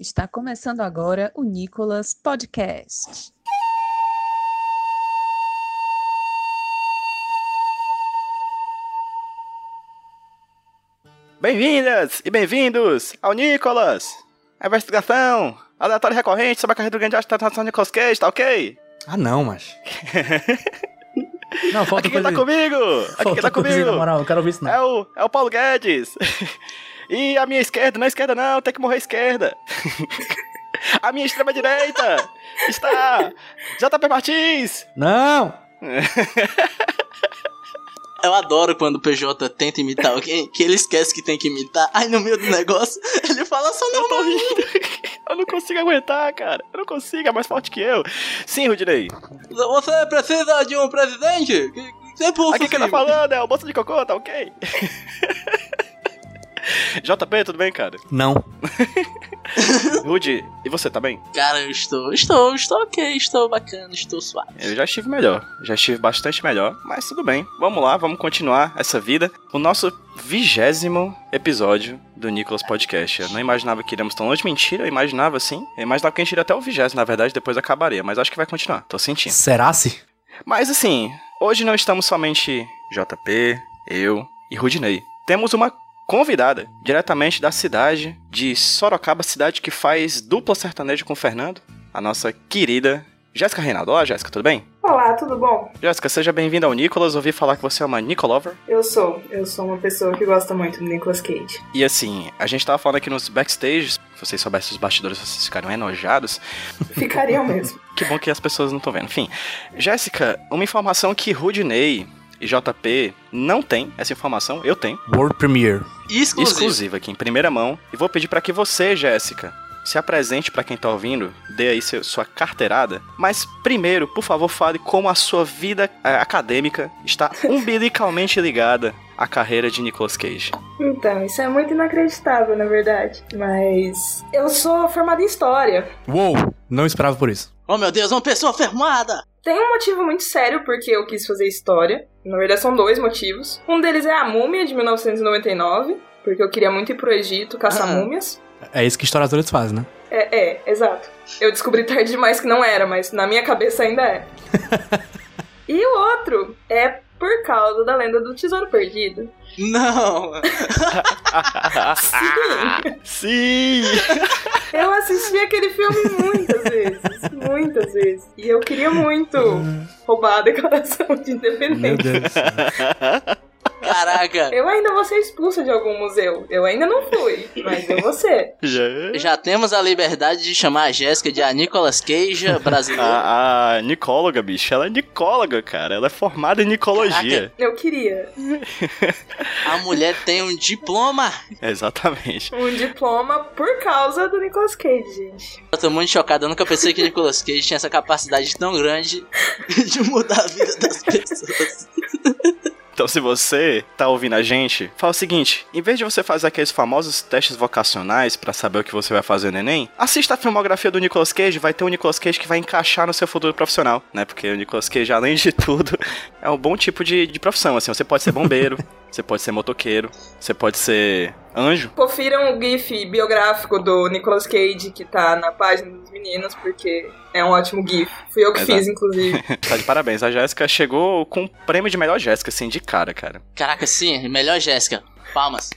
Está começando agora o Nicolas Podcast. Bem-vindas e bem-vindos ao Nicolas! A investigação aleatória recorrente sobre a carreira do grande astro internacional Nicolas Cage, tá ok? Ah, não, mas. Não, falta Aqui quem coisa tá comigo? Aqui quem tá Falta coisa, na comigo? moral, eu quero ouvir isso não. É o, é o Paulo Guedes. E a minha esquerda, não é esquerda não, tem que morrer esquerda. A minha extrema direita está JP Martins. Não! Eu adoro quando o PJ tenta imitar alguém, que ele esquece que tem que imitar. Aí no meio do negócio, ele fala só Eu não. tô rindo. Eu não consigo aguentar, cara. Eu não consigo, é mais forte que eu. Sim, Rudinei. Você precisa de um presidente? Que, que você pulsa Aqui quem tá falando é o moço de cocô, tá ok? JP, tudo bem, cara? Não. Rude, e você, tá bem? Cara, eu estou, estou, estou ok, estou bacana, estou suave. Eu já estive melhor, já estive bastante melhor, mas tudo bem. Vamos lá, vamos continuar essa vida. O nosso vigésimo episódio do Nicolas Podcast. Eu não imaginava que iríamos tão longe, mentira, eu imaginava sim. Eu imaginava que a gente iria até o vigésimo, na verdade, depois acabaria, mas acho que vai continuar, tô sentindo. Será-se? Mas assim, hoje não estamos somente JP, eu e Rudinei. Temos uma convidada, diretamente da cidade de Sorocaba, cidade que faz dupla sertaneja com o Fernando, a nossa querida Jéssica Reinaldo. Olá, Jéssica, tudo bem? Olá, tudo bom? Jéssica, seja bem-vinda ao Nicolas. Ouvi falar que você é uma Nicolover. Eu sou. Eu sou uma pessoa que gosta muito do Nicolas Cage. E assim, a gente tava falando aqui nos backstage, se vocês soubessem os bastidores, vocês ficariam enojados. Ficariam mesmo. Que bom que as pessoas não estão vendo. Enfim, Jéssica, uma informação que Rudinei e JP não tem essa informação, eu tenho. World Premiere. Exclusivo. exclusiva aqui em primeira mão. E vou pedir para que você, Jéssica, se apresente para quem tá ouvindo, dê aí seu- sua carteirada. Mas primeiro, por favor, fale como a sua vida eh, acadêmica está umbilicalmente ligada à carreira de Nicolas Cage. Então, isso é muito inacreditável, na verdade. Mas eu sou formada em História. Uou! Não esperava por isso. Oh meu Deus, uma pessoa fermada! Tem um motivo muito sério porque eu quis fazer História. Na verdade, são dois motivos. Um deles é a Múmia, de 1999. Porque eu queria muito ir pro Egito caçar Ah. múmias. É isso que historiadores fazem, né? É, é, exato. Eu descobri tarde demais que não era, mas na minha cabeça ainda é. e o outro é por causa da lenda do Tesouro Perdido. Não! Sim! Sim! Eu assisti aquele filme muitas vezes, muitas vezes. E eu queria muito roubar a declaração de Meu independência. Deus do céu. Caraca! Eu ainda vou ser expulsa de algum museu. Eu ainda não fui, mas eu vou ser. Já... Já temos a liberdade de chamar a Jéssica de a Nicolas Cage brasileira. A, a Nicóloga, bicho, ela é Nicóloga, cara. Ela é formada em Nicologia. Eu queria A mulher tem um diploma. Exatamente. um diploma por causa do Nicolas Cage, gente. Eu tô muito chocado, eu nunca pensei que Nicolas Cage tinha essa capacidade tão grande de mudar a vida das pessoas. Então, se você tá ouvindo a gente, fala o seguinte: em vez de você fazer aqueles famosos testes vocacionais pra saber o que você vai fazer no Enem, assista a filmografia do Nicolas Cage, vai ter um Nicolas Cage que vai encaixar no seu futuro profissional, né? Porque o Nicolas Cage, além de tudo, é um bom tipo de, de profissão. Assim, você pode ser bombeiro, você pode ser motoqueiro, você pode ser anjo. Confiram o GIF biográfico do Nicolas Cage que tá na página dos meninos, porque é um ótimo GIF. Fui eu que Exato. fiz, inclusive. Tá de parabéns. A Jéssica chegou com o prêmio de melhor Jéssica, assim, de cara, cara. Caraca, sim, melhor Jéssica. Palmas.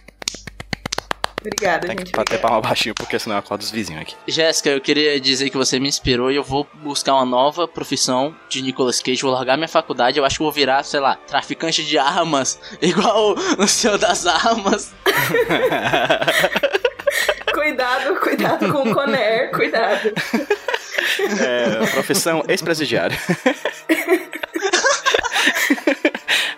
Obrigada, Tem que gente. bater obrigada. palma baixinho, porque senão eu acordo os vizinhos aqui. Jéssica, eu queria dizer que você me inspirou e eu vou buscar uma nova profissão de Nicolas Cage. Vou largar minha faculdade, eu acho que vou virar, sei lá, traficante de armas, igual o Senhor das Armas. Com o Conner, cuidado. É, profissão ex-presidiário.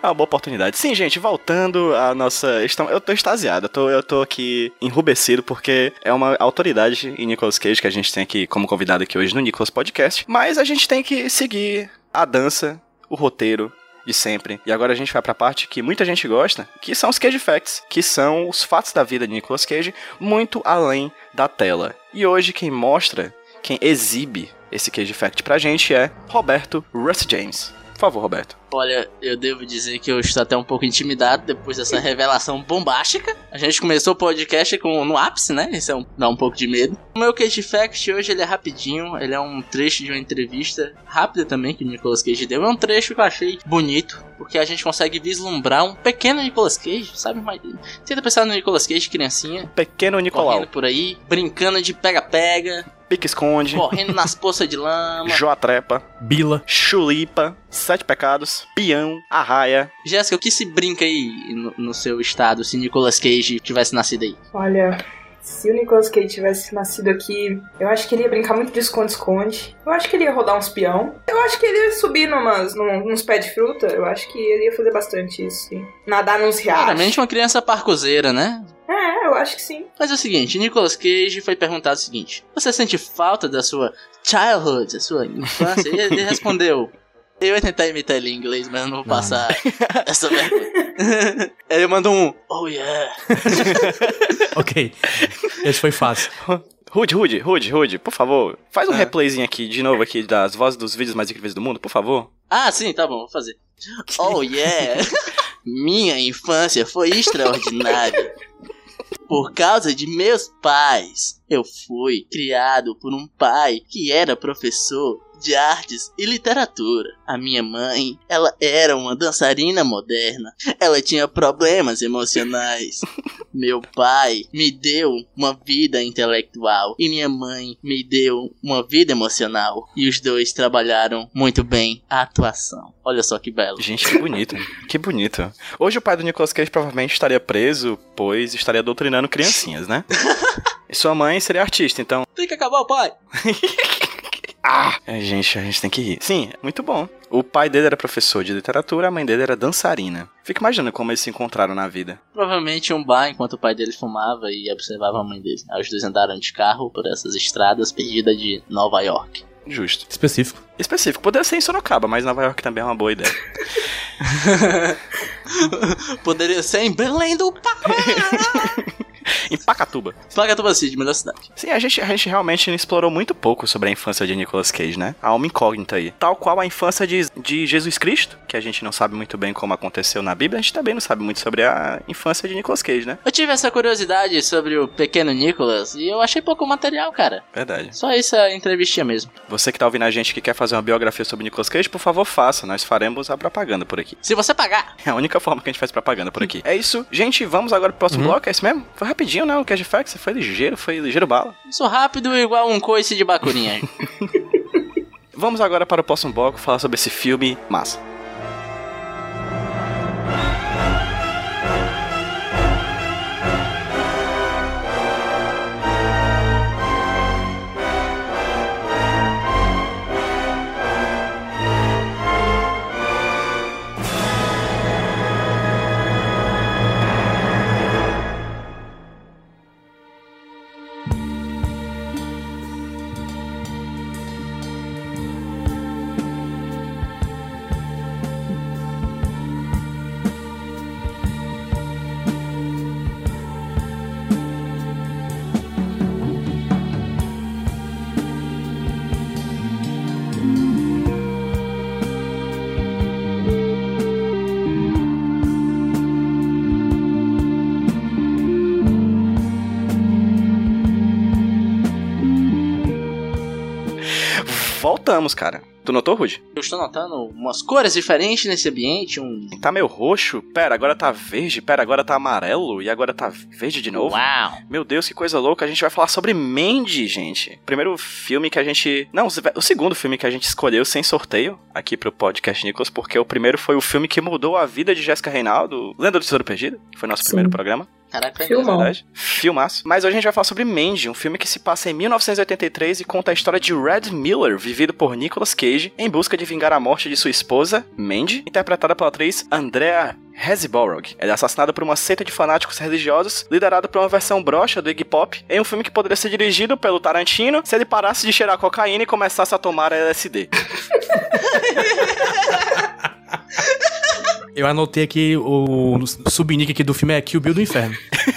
É uma boa oportunidade. Sim, gente, voltando à nossa. Eu tô extasiado, eu tô, eu tô aqui enrubescido porque é uma autoridade em Nicolas Cage que a gente tem aqui como convidado aqui hoje no Nicolas Podcast. Mas a gente tem que seguir a dança, o roteiro. De sempre. E agora a gente vai pra parte que muita gente gosta, que são os Cage Facts, que são os fatos da vida de Nicolas Cage, muito além da tela. E hoje quem mostra, quem exibe esse Cage Fact pra gente é Roberto Russ James. Por favor, Roberto. Olha, eu devo dizer que eu estou até um pouco intimidado depois dessa revelação bombástica. A gente começou o podcast com, no ápice, né? Isso é um, dá um pouco de medo. O meu Cage Fact hoje ele é rapidinho, ele é um trecho de uma entrevista rápida também que o Nicolas Cage deu. É um trecho que eu achei bonito, porque a gente consegue vislumbrar um pequeno Nicolas Cage, sabe? Mas, tenta pensar no Nicolas Cage, criancinha, Pequeno Nicolau. correndo por aí, brincando de pega-pega, Pique-esconde. correndo nas poças de lama. Joatrepa. Bila. Chulipa. Sete Pecados. Peão. Arraia. Jéssica, o que se brinca aí no, no seu estado se Nicolas Cage tivesse nascido aí? Olha, se o Nicolas Cage tivesse nascido aqui, eu acho que ele ia brincar muito de esconde-esconde. Eu acho que ele ia rodar uns peão. Eu acho que ele ia subir numas, num, nos pés de fruta. Eu acho que ele ia fazer bastante isso, sim. Nadar nos riachos. Claramente uma criança parcoseira, né? É, eu acho que sim. Mas é o seguinte, Nicolas Cage foi perguntado o seguinte: Você sente falta da sua childhood, da sua infância? E ele respondeu: Eu ia tentar imitar ele em inglês, mas eu não vou passar essa vergonha. ele mandou um Oh yeah. Ok. Esse foi fácil. Rude, Rude, Rude, Rude, por favor. Faz um Ah. replayzinho aqui, de novo, aqui, das vozes dos vídeos mais incríveis do mundo, por favor. Ah, sim, tá bom, vou fazer. Oh yeah. Minha infância foi extraordinária. Por causa de meus pais, eu fui criado por um pai que era professor de artes e literatura. A minha mãe, ela era uma dançarina moderna. Ela tinha problemas emocionais. Meu pai me deu uma vida intelectual e minha mãe me deu uma vida emocional. E os dois trabalharam muito bem a atuação. Olha só que belo. Gente, que bonito. que bonito. Hoje o pai do Nicolas Cage provavelmente estaria preso, pois estaria doutrinando criancinhas, né? E sua mãe seria artista, então. Tem que acabar o pai. Ah! É, gente, a gente tem que rir. Sim, muito bom. O pai dele era professor de literatura, a mãe dele era dançarina. Fica imaginando como eles se encontraram na vida. Provavelmente um bar enquanto o pai dele fumava e observava a mãe dele. Aí os dois andaram de carro por essas estradas perdidas de Nova York. Justo. Específico. Específico. Poderia ser em Sorocaba, mas Nova York também é uma boa ideia. Poderia ser em Belém do Pará. em Pacatuba. Pacatuba City, melhor cidade. Sim, a gente, a gente realmente explorou muito pouco sobre a infância de Nicolas Cage, né? Há uma incógnita aí. Tal qual a infância de, de Jesus Cristo, que a gente não sabe muito bem como aconteceu na Bíblia, a gente também não sabe muito sobre a infância de Nicolas Cage, né? Eu tive essa curiosidade sobre o pequeno Nicholas e eu achei pouco material, cara. Verdade. Só essa entrevistinha mesmo. Você que tá ouvindo a gente que quer fazer uma biografia sobre Nicolas Cage, por favor, faça. Nós faremos a propaganda por aqui. Se você pagar. É a única forma que a gente faz propaganda por aqui. É isso. Gente, vamos agora pro próximo bloco, é isso mesmo? Foi rapidinho, né? O Cage Facts, foi ligeiro, foi ligeiro bala. Sou rápido igual um coice de bacurinha. Vamos agora para o próximo bloco falar sobre esse filme massa. Voltamos, cara. Tu notou, Rude? Eu estou notando umas cores diferentes nesse ambiente, um... Tá meio roxo. Pera, agora tá verde. Pera, agora tá amarelo. E agora tá verde de novo. Uau! Meu Deus, que coisa louca. A gente vai falar sobre Mandy, gente. Primeiro filme que a gente. Não, o segundo filme que a gente escolheu sem sorteio aqui pro podcast Nicholas, porque o primeiro foi o filme que mudou a vida de Jéssica Reinaldo, Lenda do Tesouro Perdido, que foi nosso Sim. primeiro programa. Caraca, é verdade. Filmaço. Mas hoje a gente vai falar sobre Mandy, um filme que se passa em 1983 e conta a história de Red Miller, vivido por Nicolas Cage, em busca de vingar a morte de sua esposa, Mandy, interpretada pela atriz Andrea Hesborog. Ela é assassinada por uma seita de fanáticos religiosos, liderada por uma versão broxa do Iggy Pop, em um filme que poderia ser dirigido pelo Tarantino se ele parasse de cheirar cocaína e começasse a tomar LSD. Eu anotei aqui o, o subnick aqui do filme é Kill Bill do Inferno.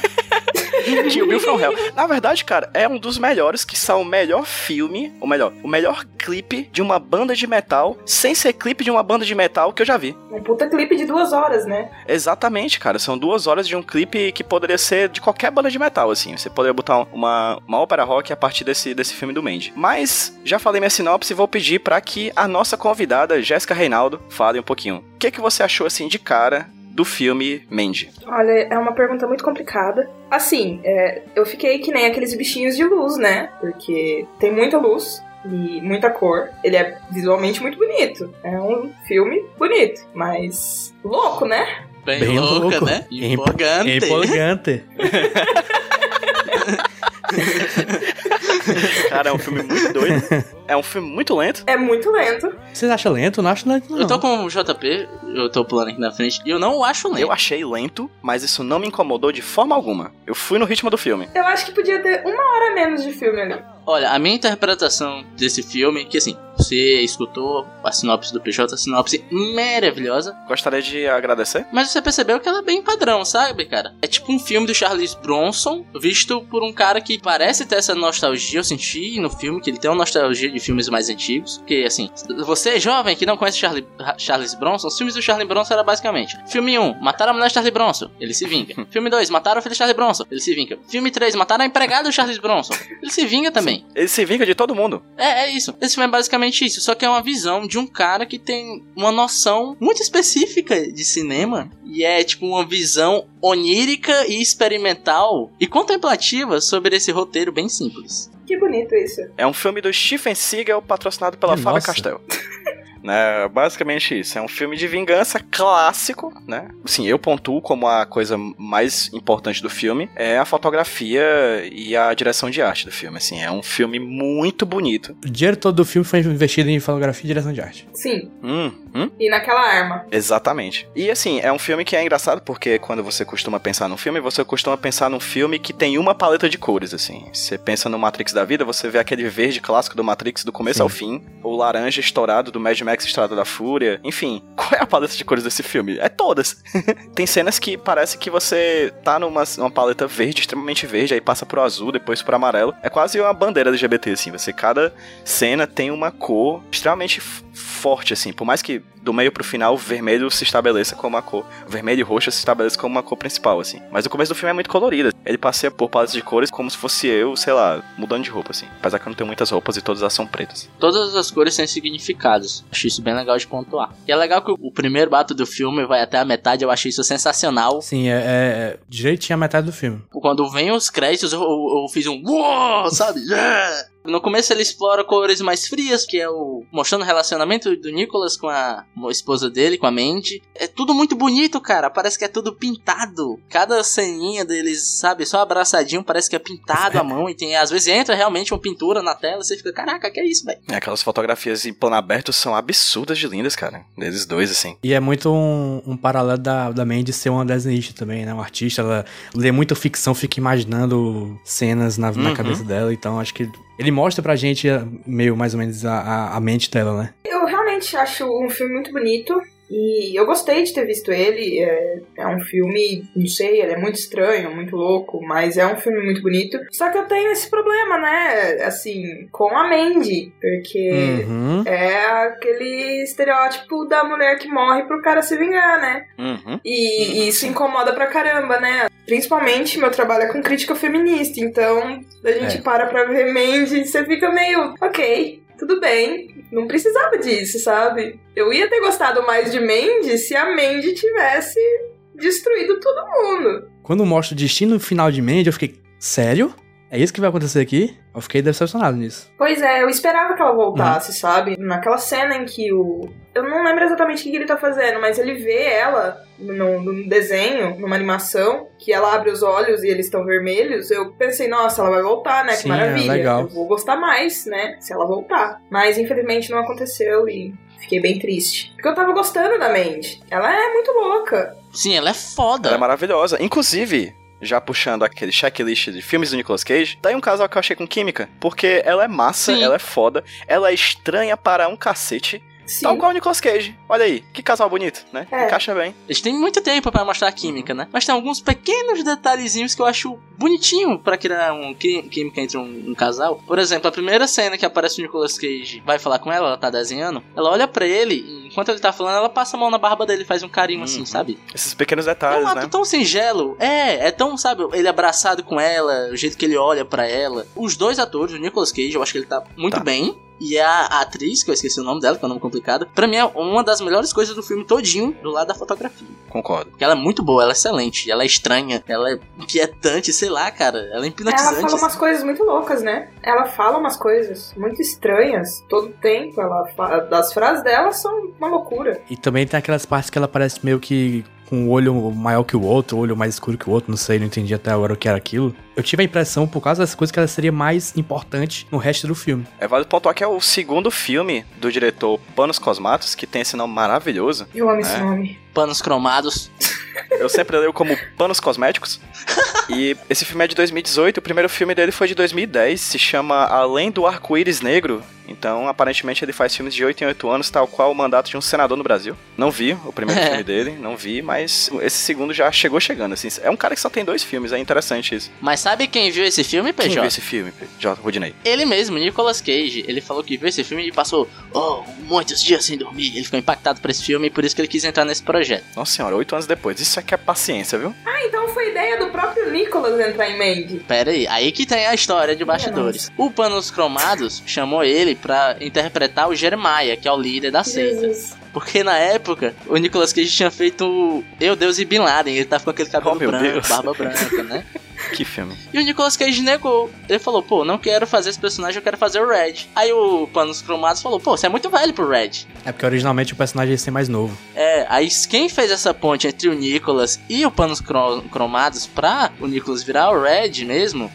Kill Bill from Hell. Na verdade, cara, é um dos melhores, que são o melhor filme, ou melhor, o melhor clipe de uma banda de metal, sem ser clipe de uma banda de metal que eu já vi. Um puta clipe de duas horas, né? Exatamente, cara. São duas horas de um clipe que poderia ser de qualquer banda de metal, assim. Você poderia botar uma, uma ópera rock a partir desse, desse filme do Mandy. Mas, já falei minha sinopse e vou pedir para que a nossa convidada, Jéssica Reinaldo, fale um pouquinho. O que, que você achou, assim, de cara do filme Mandy? Olha, é uma pergunta muito complicada. Assim, é, eu fiquei que nem aqueles bichinhos de luz, né? Porque tem muita luz e muita cor. Ele é visualmente muito bonito. É um filme bonito, mas louco, né? Bem, Bem louca, louco. né? Empo- Empolgante. Empolgante. Cara, é um filme muito doido. É um filme muito lento. É muito lento. Vocês acham lento? Não acho lento, não. Eu tô com o JP, eu tô pulando aqui na frente, e eu não acho lento. Eu achei lento, mas isso não me incomodou de forma alguma. Eu fui no ritmo do filme. Eu acho que podia ter uma hora menos de filme ali. Olha, a minha interpretação desse filme, que assim, você escutou a sinopse do PJ, a sinopse maravilhosa, Gostaria de agradecer. mas você percebeu que ela é bem padrão, sabe, cara? É tipo um filme do Charles Bronson, visto por um cara que parece ter essa nostalgia, eu senti no filme que ele tem uma nostalgia de filmes mais antigos, porque assim, você jovem que não conhece Charlie, Charles Bronson, os filmes do Charlie Bronson era basicamente, filme 1, mataram a mulher de Charlie Bronson, ele se vinga. filme 2, mataram o filho de Charlie Bronson, ele se vinga. Filme 3, mataram a empregada do Charles Bronson, ele se vinga também. Ele se vinga de todo mundo. É, é isso. Esse filme é basicamente isso. Só que é uma visão de um cara que tem uma noção muito específica de cinema. E é tipo uma visão onírica e experimental e contemplativa sobre esse roteiro bem simples. Que bonito isso. É um filme do Stephen Seagal patrocinado pela Nossa. Faber-Castell. né, basicamente isso. É um filme de vingança clássico, né? Sim, eu pontuo como a coisa mais importante do filme é a fotografia e a direção de arte do filme. Assim, é um filme muito bonito. O dinheiro todo do filme foi investido em fotografia e direção de arte. Sim. Hum, hum, E naquela arma. exatamente. E assim, é um filme que é engraçado porque quando você costuma pensar num filme, você costuma pensar num filme que tem uma paleta de cores, assim. Você pensa no Matrix da vida, você vê aquele verde clássico do Matrix do começo Sim. ao fim, o laranja estourado do Mad Max Estrada da Fúria. Enfim, qual é a paleta de cores desse filme? É todas. tem cenas que parece que você tá numa uma paleta verde, extremamente verde, aí passa pro azul, depois pro amarelo. É quase uma bandeira LGBT, assim. Você, cada cena tem uma cor extremamente forte, assim. Por mais que do meio pro final o vermelho se estabeleça como a cor. O vermelho e roxo se estabeleça como uma cor principal, assim. Mas o começo do filme é muito colorido. Ele passeia por paletas de cores como se fosse eu, sei lá, mudando de roupa, assim. Apesar que eu não tenho muitas roupas e todas elas são pretas. Todas as cores têm significados. Acho isso bem legal de pontuar. E é legal que o- primeiro ato do filme vai até a metade, eu achei isso sensacional. Sim, é, é, é direitinho a metade do filme. Quando vem os créditos, eu, eu- eu fiz um uou, sabe? Yeah! No começo ele explora cores mais frias, que é o mostrando o relacionamento do Nicholas com a esposa dele, com a Mandy. É tudo muito bonito, cara. Parece que é tudo pintado. Cada ceninha deles, sabe, só abraçadinho, parece que é pintado à mão e tem às vezes entra realmente uma pintura na tela, você fica, caraca, que é isso, velho? É, Aquelas fotografias em plano aberto são absurdas de lindas, cara. Deles dois, assim. E é muito um, um paralelo da, da Mandy ser uma desenhista também, né? Uma artista, ela lê muita ficção, fica imaginando cenas na, na Uhum. cabeça dela. Então acho que ele mostra pra gente eh, meio mais ou menos a, a, a mente dela, né? Eu realmente acho um filme muito bonito. E eu gostei de ter visto ele. É, é um filme, não sei, ele é muito estranho, muito louco, mas é um filme muito bonito. Só que eu tenho esse problema, né? Assim, com a Mandy. Porque Uhum. é aquele estereótipo da mulher que morre pro cara se vingar, né? Uhum. E, e isso incomoda pra caramba, né? Principalmente meu trabalho é com crítica feminista, então a gente É. para pra ver Mandy e você fica meio, ok, tudo bem, não precisava disso, sabe? Eu ia ter gostado mais de Mandy se a Mandy tivesse destruído todo mundo. Quando mostra o destino final de Mandy, eu fiquei, sério? É isso que vai acontecer aqui? Eu fiquei decepcionado nisso. Pois é, eu esperava que ela voltasse, sabe? Naquela cena em que o. Eu não lembro exatamente o que ele tá fazendo, mas ele vê ela no, no desenho, numa animação, que ela abre os olhos e eles estão vermelhos. Eu pensei, nossa, ela vai voltar, né? Sim, que é maravilha. legal. Eu vou gostar mais, né? Se ela voltar. Mas infelizmente não aconteceu e fiquei bem triste. Porque eu tava gostando da Mandy. Ela é muito louca. Sim, ela é foda. Ela é maravilhosa. Inclusive, já puxando aquele checklist de filmes do Nicolas Cage, tá aí um casal que eu achei com química. Porque ela é massa, Sim. ela é foda, ela é estranha para um cacete. Sim. Tal qual o Nicolas Cage. Olha aí, que casal bonito, né? É. Encaixa bem. Eles têm muito tempo pra mostrar a química, né? Mas tem alguns pequenos detalhezinhos que eu acho bonitinho pra criar um quí- química entre um, um casal. Por exemplo, a primeira cena que aparece o Nicolas Cage vai falar com ela, ela tá desenhando, ela olha pra ele e enquanto ele tá falando, ela passa a mão na barba dele, faz um carinho assim, Uhum. sabe? Esses pequenos É detalhes, um ato né? tão singelo. É, é tão, sabe, ele abraçado com ela, o jeito que ele olha pra ela. Os dois atores, o Nicolas Cage, eu acho que ele tá muito Tá. bem. E a atriz, que eu esqueci o nome dela, que é um nome complicado, pra mim é uma das melhores coisas do filme todinho, do lado da fotografia. Concordo. Porque ela é muito boa, ela é excelente, ela é estranha, ela é inquietante, sei lá, cara. Ela é Ela hipnotizante. fala umas assim. coisas muito loucas, né? Ela fala umas coisas muito estranhas todo tempo. Ela fa- As frases dela são uma loucura. E também tem aquelas partes que ela parece meio que com o olho maior que o outro, o olho mais escuro que o outro, não sei, não entendi até agora o que era aquilo. Eu tive a impressão, por causa dessas coisas, que ela seria mais importante no resto do filme. É válido pontuar que é o segundo filme do diretor Panos Cosmatos, que tem esse nome maravilhoso. Eu amo esse É. nome. Panos cromados. Eu sempre leio como Panos Cosméticos. E esse filme é de 2018, o primeiro filme dele foi de 2010, se chama Além do Arco-Íris Negro. Então, aparentemente, ele faz filmes de 8 em 8 anos, tal qual o mandato de um senador no Brasil. Não vi o primeiro É. filme dele, não vi, mas esse segundo já chegou chegando, assim. É um cara que só tem dois filmes, é interessante isso. Mas sabe quem viu esse filme, Quem PJ? viu esse filme, J. Rudinei? Ele mesmo, Nicolas Cage, ele falou que viu esse filme e passou oh, muitos dias sem dormir. Ele ficou impactado por esse filme e por isso que ele quis entrar nesse projeto. Nossa senhora, oito anos depois. Isso aqui é paciência, viu? Ah, então foi ideia do próprio Nicholas entrar em Mandy. Pera aí, aí que tem a história de bastidores. O Panos Cromados chamou ele pra interpretar o Jeremiah, que é o líder da seita. Jesus. Porque na época, o Nicolas Cage tinha feito o Eu, Deus e Bin Laden. Ele tava com aquele cabelo Oh, meu branco, Deus. barba branca, né? Que filme. E o Nicolas Cage negou. Ele falou, pô, não quero fazer esse personagem, eu quero fazer o Red. Aí o Panos Cromados falou, pô, você é muito velho pro Red. É porque originalmente o personagem ia ser mais novo. É, aí quem fez essa ponte entre o Nicolas e o Panos Cro- Cromados pra o Nicolas virar o Red mesmo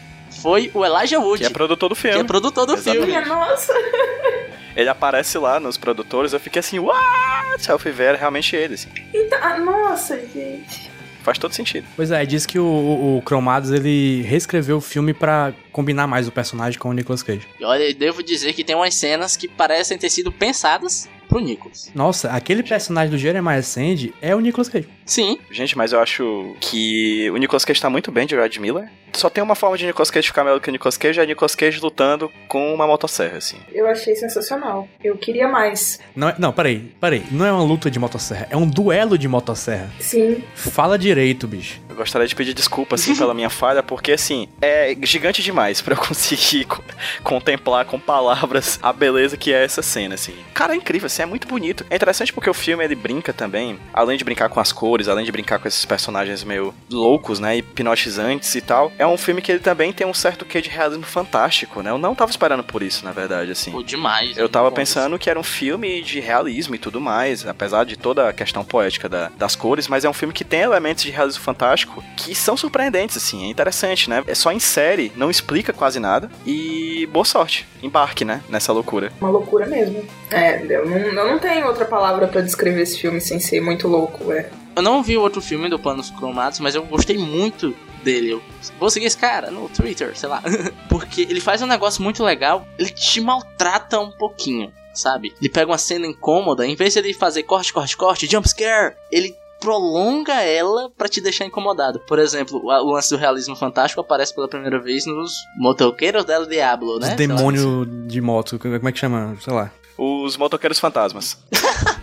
foi o Elijah Wood, Que é produtor do que filme. é produtor do Exatamente. filme. Nossa. Ele aparece lá nos produtores, eu fiquei assim, what? Eu fui ver, era realmente ele, assim. Então, ah, nossa, gente. Faz todo sentido. Pois é, diz que o, o, o Cromados ele reescreveu o filme pra combinar mais o personagem com o Nicolas Cage. E olha, eu devo dizer que tem umas cenas que parecem ter sido pensadas pro Nicolas. Nossa, aquele personagem do Jeremiah Sandy é o Nicolas Cage. Sim, Gente, mas eu acho que o Nicolas Cage tá muito bem de Red Miller. Só tem uma forma de Nicolas Cage ficar melhor que o Nicolas Cage, é Nicolas Cage lutando com uma motosserra, assim. Eu achei sensacional. Eu queria mais. Não, é- não, peraí, peraí. Não é uma luta de motosserra, é um duelo de motosserra. Sim. Fala direito, bicho. Eu gostaria de pedir desculpa, assim, pela minha falha, porque, assim, é gigante demais pra eu conseguir co- contemplar com palavras a beleza que é essa cena, assim. Cara, é incrível, assim, é muito bonito. É interessante porque o filme, ele brinca também, além de brincar com as cores, além de brincar com esses personagens meio loucos, né, hipnotizantes e tal, é um filme que ele também tem um certo quê de realismo fantástico, né? Eu não tava esperando por isso, na verdade, assim. pô, demais. Eu tava pensando que era um filme de realismo e tudo mais, apesar de toda a questão poética da- das cores, mas é um filme que tem elementos de realismo fantástico que são surpreendentes, assim, é interessante, né? É só em série, não explica quase nada, e boa sorte, embarque, né, nessa loucura. Uma loucura mesmo. É, eu não, eu não tenho outra palavra pra descrever esse filme sem ser muito louco, é. Eu não vi o outro filme do Panos Cromados, mas eu gostei muito dele. Eu vou seguir esse cara no Twitter, sei lá. Porque ele faz um negócio muito legal, ele te maltrata um pouquinho, sabe? Ele pega uma cena incômoda, em vez de ele fazer corte, corte, corte, jump scare, ele prolonga ela pra te deixar incomodado. Por exemplo, o lance do realismo fantástico aparece pela primeira vez nos Motoqueiros del Diablo, né? Os demônio de moto, como é que chama? Sei lá. Os motoqueiros fantasmas.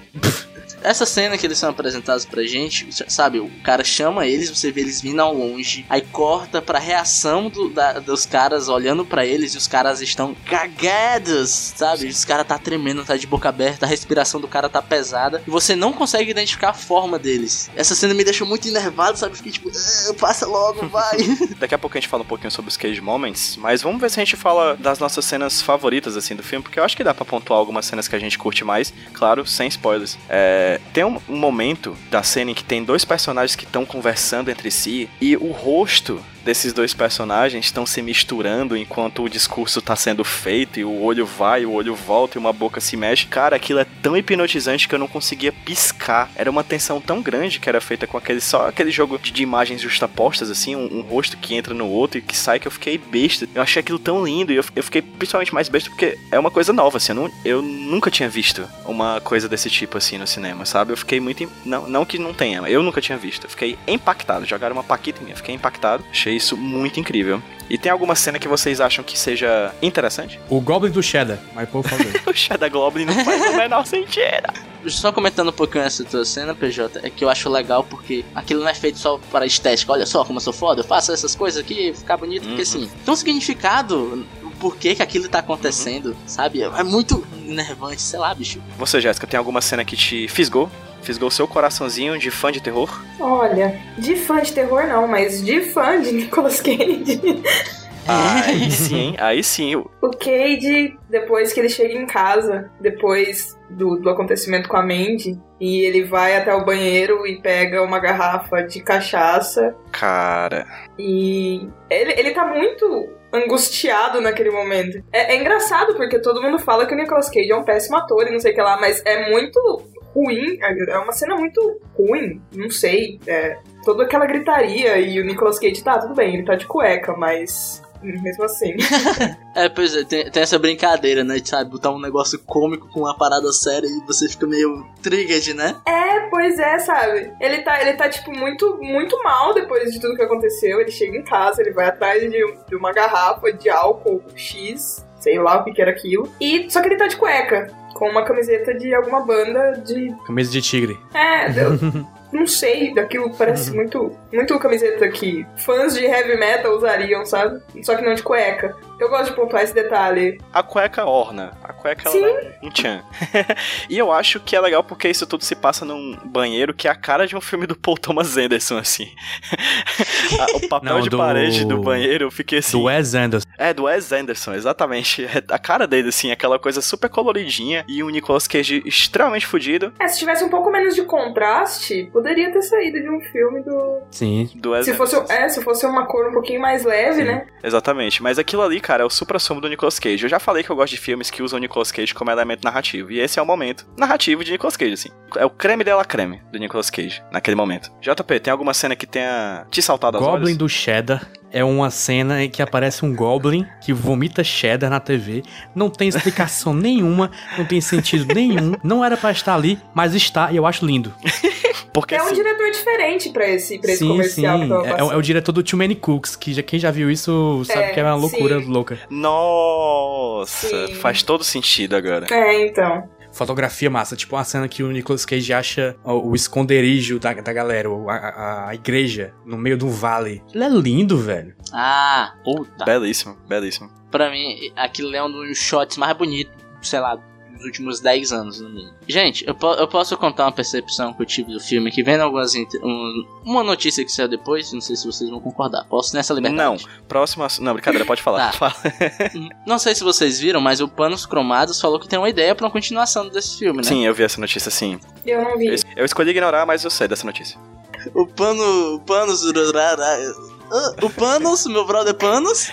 Essa cena que eles são apresentados pra gente, sabe, o cara chama eles, você vê eles vindo ao longe, aí corta pra reação do- da- dos caras olhando pra eles e os caras estão cagados, sabe? Os caras tá tremendo, tá de boca aberta, a respiração do cara tá pesada e você não consegue identificar a forma deles. Essa cena me deixou muito enervado, sabe? Fiquei tipo, "Ah, passa logo, vai. Daqui a pouco a gente fala um pouquinho sobre os Cage Moments, mas vamos ver se a gente fala das nossas cenas favoritas, assim, do filme, porque eu acho que dá pra pontuar algumas cenas que a gente curte mais, claro, sem spoilers. É, tem um, momento da cena em que tem dois personagens que estão conversando entre si e o rosto desses dois personagens estão se misturando enquanto o discurso tá sendo feito e o olho vai, o olho volta e uma boca se mexe. Cara, aquilo é tão hipnotizante que eu não conseguia piscar. Era uma tensão tão grande que era feita com aquele só aquele jogo de, de imagens justapostas assim, um, um rosto que entra no outro e que sai que eu fiquei besta. Eu achei aquilo tão lindo e eu, eu fiquei principalmente mais besta porque é uma coisa nova assim, eu, não- eu nunca tinha visto uma coisa desse tipo assim no cinema, sabe? Eu fiquei muito não, não que não tenha, eu nunca tinha visto. Eu fiquei impactado. Jogaram uma paquita em mim, eu fiquei impactado. Achei isso muito incrível. E tem alguma cena que vocês acham que seja interessante? O Goblin do Cheddar, mas por favor. O Shadow Goblin não faz o menor sentido. Só comentando um pouquinho essa tua cena, PJ, é que eu acho legal porque aquilo não é feito só para estética. Olha só como eu sou foda, eu faço essas coisas aqui, ficar bonito, porque Uhum. assim, tem um significado, o porquê que aquilo tá acontecendo, sabe? É muito enervante, sei lá, bicho. Você, Jéssica, tem alguma cena que te fisgou? Fisgou seu coraçãozinho de fã de terror? Olha, de fã de terror não, mas de fã de Nicolas Cage. Aí sim? Aí sim. o- O Cage, depois que ele chega em casa, depois do, do acontecimento com a Mandy, e ele vai até o banheiro e pega uma garrafa de cachaça, Cara. e ele, ele tá muito angustiado naquele momento. É, é engraçado, porque todo mundo fala que o Nicolas Cage é um péssimo ator e não sei o que lá, mas é muito ruim, é uma cena muito ruim, não sei, é, toda aquela gritaria e o Nicolas Cage tá, tudo bem, ele tá de cueca, mas mesmo assim. É, pois é, tem, tem essa brincadeira, né? De, sabe, botar um negócio cômico com uma parada séria e você fica meio triggered, né? É, pois é, sabe? Ele tá, ele tá tipo, muito, muito mal depois de tudo que aconteceu. Ele chega em casa, ele vai atrás de, de uma garrafa de álcool X, sei lá o que que era aquilo. E só que ele tá de cueca, com uma camiseta de alguma banda de. Camisa de tigre. É, eu não sei, daquilo parece muito, muito camiseta que fãs de heavy metal usariam, sabe? Só que não de cueca. Eu gosto de pontuar esse detalhe. A cueca orna. A cueca Sim. ela um tchan. e eu acho que é legal porque isso tudo se passa num banheiro que é a cara de um filme do Paul Thomas Anderson, assim. O papel Não, de do- parede do banheiro, eu fiquei assim. Do Wes Anderson. É, do Wes Anderson, exatamente. É a cara dele, assim, aquela coisa super coloridinha e um Nicolas Cage extremamente fudido É, se tivesse um pouco menos de contraste, poderia ter saído de um filme do. Sim. do Wes Se fosse, Anderson. é, se fosse uma cor um pouquinho mais leve, Sim. né? Exatamente, mas aquilo ali, cara, é o supra-sumo do Nicolas Cage. Eu já falei que eu gosto de filmes que usam o Nicolas Cage como elemento narrativo, e esse é o momento narrativo de Nicolas Cage, assim. É o creme dela creme do Nicolas Cage, naquele momento. JP, tem alguma cena que tenha te saltado as Goblin olhos? do Cheddar é uma cena em que aparece um Goblin que vomita cheddar na TV. Não tem explicação nenhuma, não tem sentido nenhum. Não era pra estar ali, mas está e eu acho lindo. Porque É um assim, diretor diferente pra esse, pra esse sim, sim. comercial que tava É, é o- é o diretor do Too Many Cooks, que já, quem já viu isso sabe É, que é uma loucura sim. louca. Nossa, Sim. faz todo sentido agora. É, então. Fotografia massa, tipo uma cena que o Nicolas Cage acha o, o esconderijo da, da galera, a, a- a igreja, no meio de um vale. Ele é lindo, velho. Ah, puta. Belíssimo, belíssimo. Pra mim, aquilo é um dos shots mais bonitos, sei lá, dos últimos 10 anos, no mínimo. Gente, eu, po- eu posso contar uma percepção que eu tive do filme, que vendo algumas. um- uma notícia que saiu depois, não sei se vocês vão concordar. Posso nessa liberdade? Próximo assunto. Não, brincadeira, pode falar. Tá. Fala. Hum, Não sei se vocês viram, mas o Panos Cromados falou que tem uma ideia pra uma continuação desse filme, né? Sim, eu vi essa notícia, sim. Eu não vi. Eu, eu escolhi ignorar, mas eu sei dessa notícia. O Pano. O Panos. Ah, O Panos, meu brother Panos,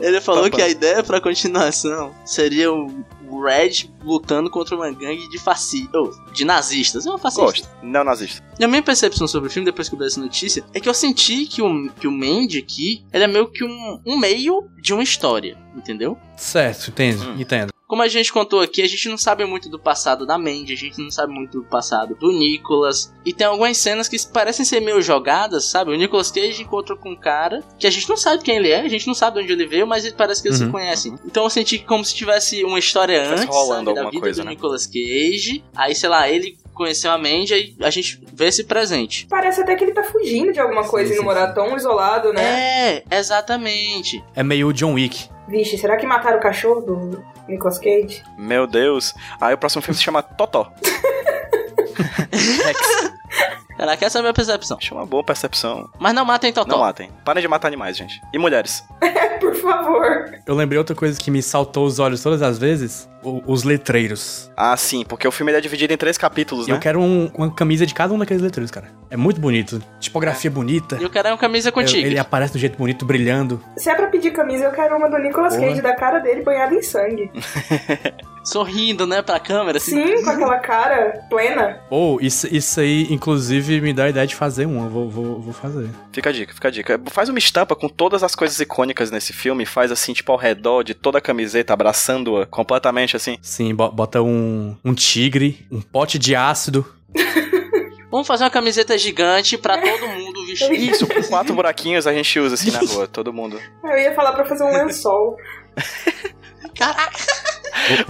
ele falou que a ideia pra continuação seria o Red lutando contra uma gangue de fasci... oh, de nazistas. É uma fascista. Gosto. Não nazista. E a minha percepção sobre o filme, depois que eu vi essa notícia, é que eu senti que o, que o Mandy aqui, ele é meio que um, um meio de uma história, entendeu? Certo, entendo, Hum. entendo. Como a gente contou aqui, a gente não sabe muito do passado da Mandy, a gente não sabe muito do passado do Nicholas. E tem algumas cenas que parecem ser meio jogadas, sabe? O Nicolas Cage encontra com um cara que a gente não sabe quem ele é, a gente não sabe de onde ele veio, mas ele parece que eles se Uhum. conhecem. Então eu senti como se tivesse uma história antes rolando sabe, da vida coisa, do né? Nicolas Cage. Aí, sei lá, ele conheceu a Mandy e a gente vê esse presente. Parece até que ele tá fugindo de alguma coisa Sim, e não sim, morar sim. tão isolado, né? É, exatamente. É meio John Wick. Vixe, será que mataram o cachorro do Nicolas Cage? Meu Deus. Aí o próximo filme se chama Totó. Caraca, essa é a minha percepção. Acho uma boa percepção. Mas não matem Totó. Não matem. Parem de matar animais, gente. E mulheres. Por favor. Eu lembrei outra coisa que me saltou os olhos todas as vezes: o- os letreiros. Ah, sim, porque o filme ele é dividido em três capítulos, E eu né? quero um- uma camisa de cada um daqueles letreiros, cara. É muito bonito. Tipografia bonita. E eu quero uma camisa com Eu- tigre. Ele aparece do jeito bonito, brilhando. Se é pra pedir camisa, eu quero uma do Nicolas Porra. Cage, da cara dele banhada em sangue. Sorrindo, né, pra câmera, assim. Sim, com aquela cara plena. Ou, isso, isso aí, inclusive, me dá a ideia de fazer uma. Eu Vou, vou, vou fazer. Fica a dica, fica a dica. Faz uma estampa com todas as coisas icônicas nesse filme, faz assim, tipo, ao redor de toda a camiseta, abraçando-a completamente assim. Sim, bo- bota um, um tigre, um pote de ácido. Vamos fazer uma camiseta gigante pra todo mundo vestir. Isso, com quatro buraquinhos a gente usa assim na rua, todo mundo. Eu ia falar pra fazer um lençol. Caraca,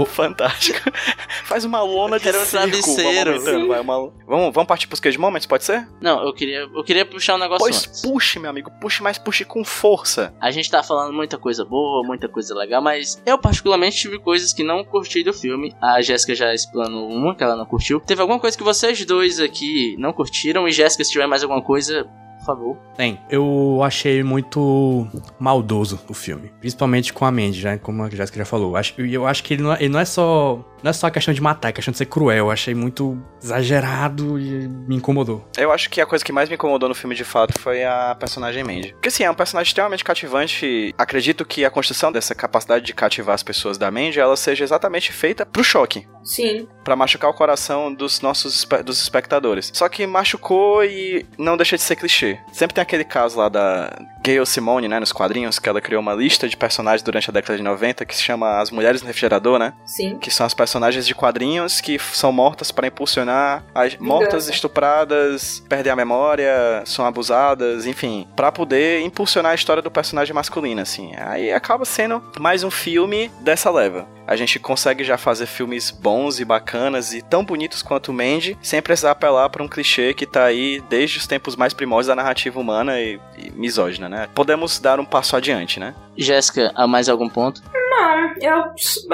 Fantástico. Faz uma lona de um travesseiro. vai uma- Vamos, vamos partir pros Cage Moments, pode ser? Não, eu queria, eu queria puxar um negócio Pois antes. puxe, meu amigo, puxe, mas puxe com força. A gente tá falando muita coisa boa, muita coisa legal, mas eu particularmente tive coisas que não curti do filme. A Jéssica já explanou uma que ela não curtiu. Teve alguma coisa que vocês dois aqui não curtiram e Jéssica, se tiver mais alguma coisa, favor. Tem. Eu achei muito maldoso o filme. Principalmente com a Mandy, já, como a Jéssica já falou. Acho- E eu acho que ele não, é, ele não é só. Não é só a questão de matar, é questão de ser cruel. Eu achei muito exagerado e me incomodou. Eu acho que a coisa que mais me incomodou no filme de fato foi a personagem Mandy. Porque assim, é um personagem extremamente cativante. Acredito que a construção dessa capacidade de cativar as pessoas da Mandy, ela seja exatamente feita pro choque. Sim. Pra machucar o coração dos nossos dos espectadores. Só que machucou e não deixa de ser clichê. Sempre tem aquele caso lá da Gayle Simone, né, nos quadrinhos, que ela criou uma lista de personagens durante a década de 90 que se chama As Mulheres no Refrigerador, né? Sim. que são as personagens de quadrinhos que são mortas para impulsionar as mortas, estupradas, perdem a memória, são abusadas, enfim, para poder impulsionar a história do personagem masculino, assim. Aí acaba sendo mais um filme dessa leva. A gente consegue já fazer filmes bons e bacanas e tão bonitos quanto o Mandy, sem precisar apelar para um clichê que tá aí desde os tempos mais primórdios da narrativa humana e, e misógina, né? Podemos dar um passo adiante, né? Jéssica, há mais algum ponto? Não, eu,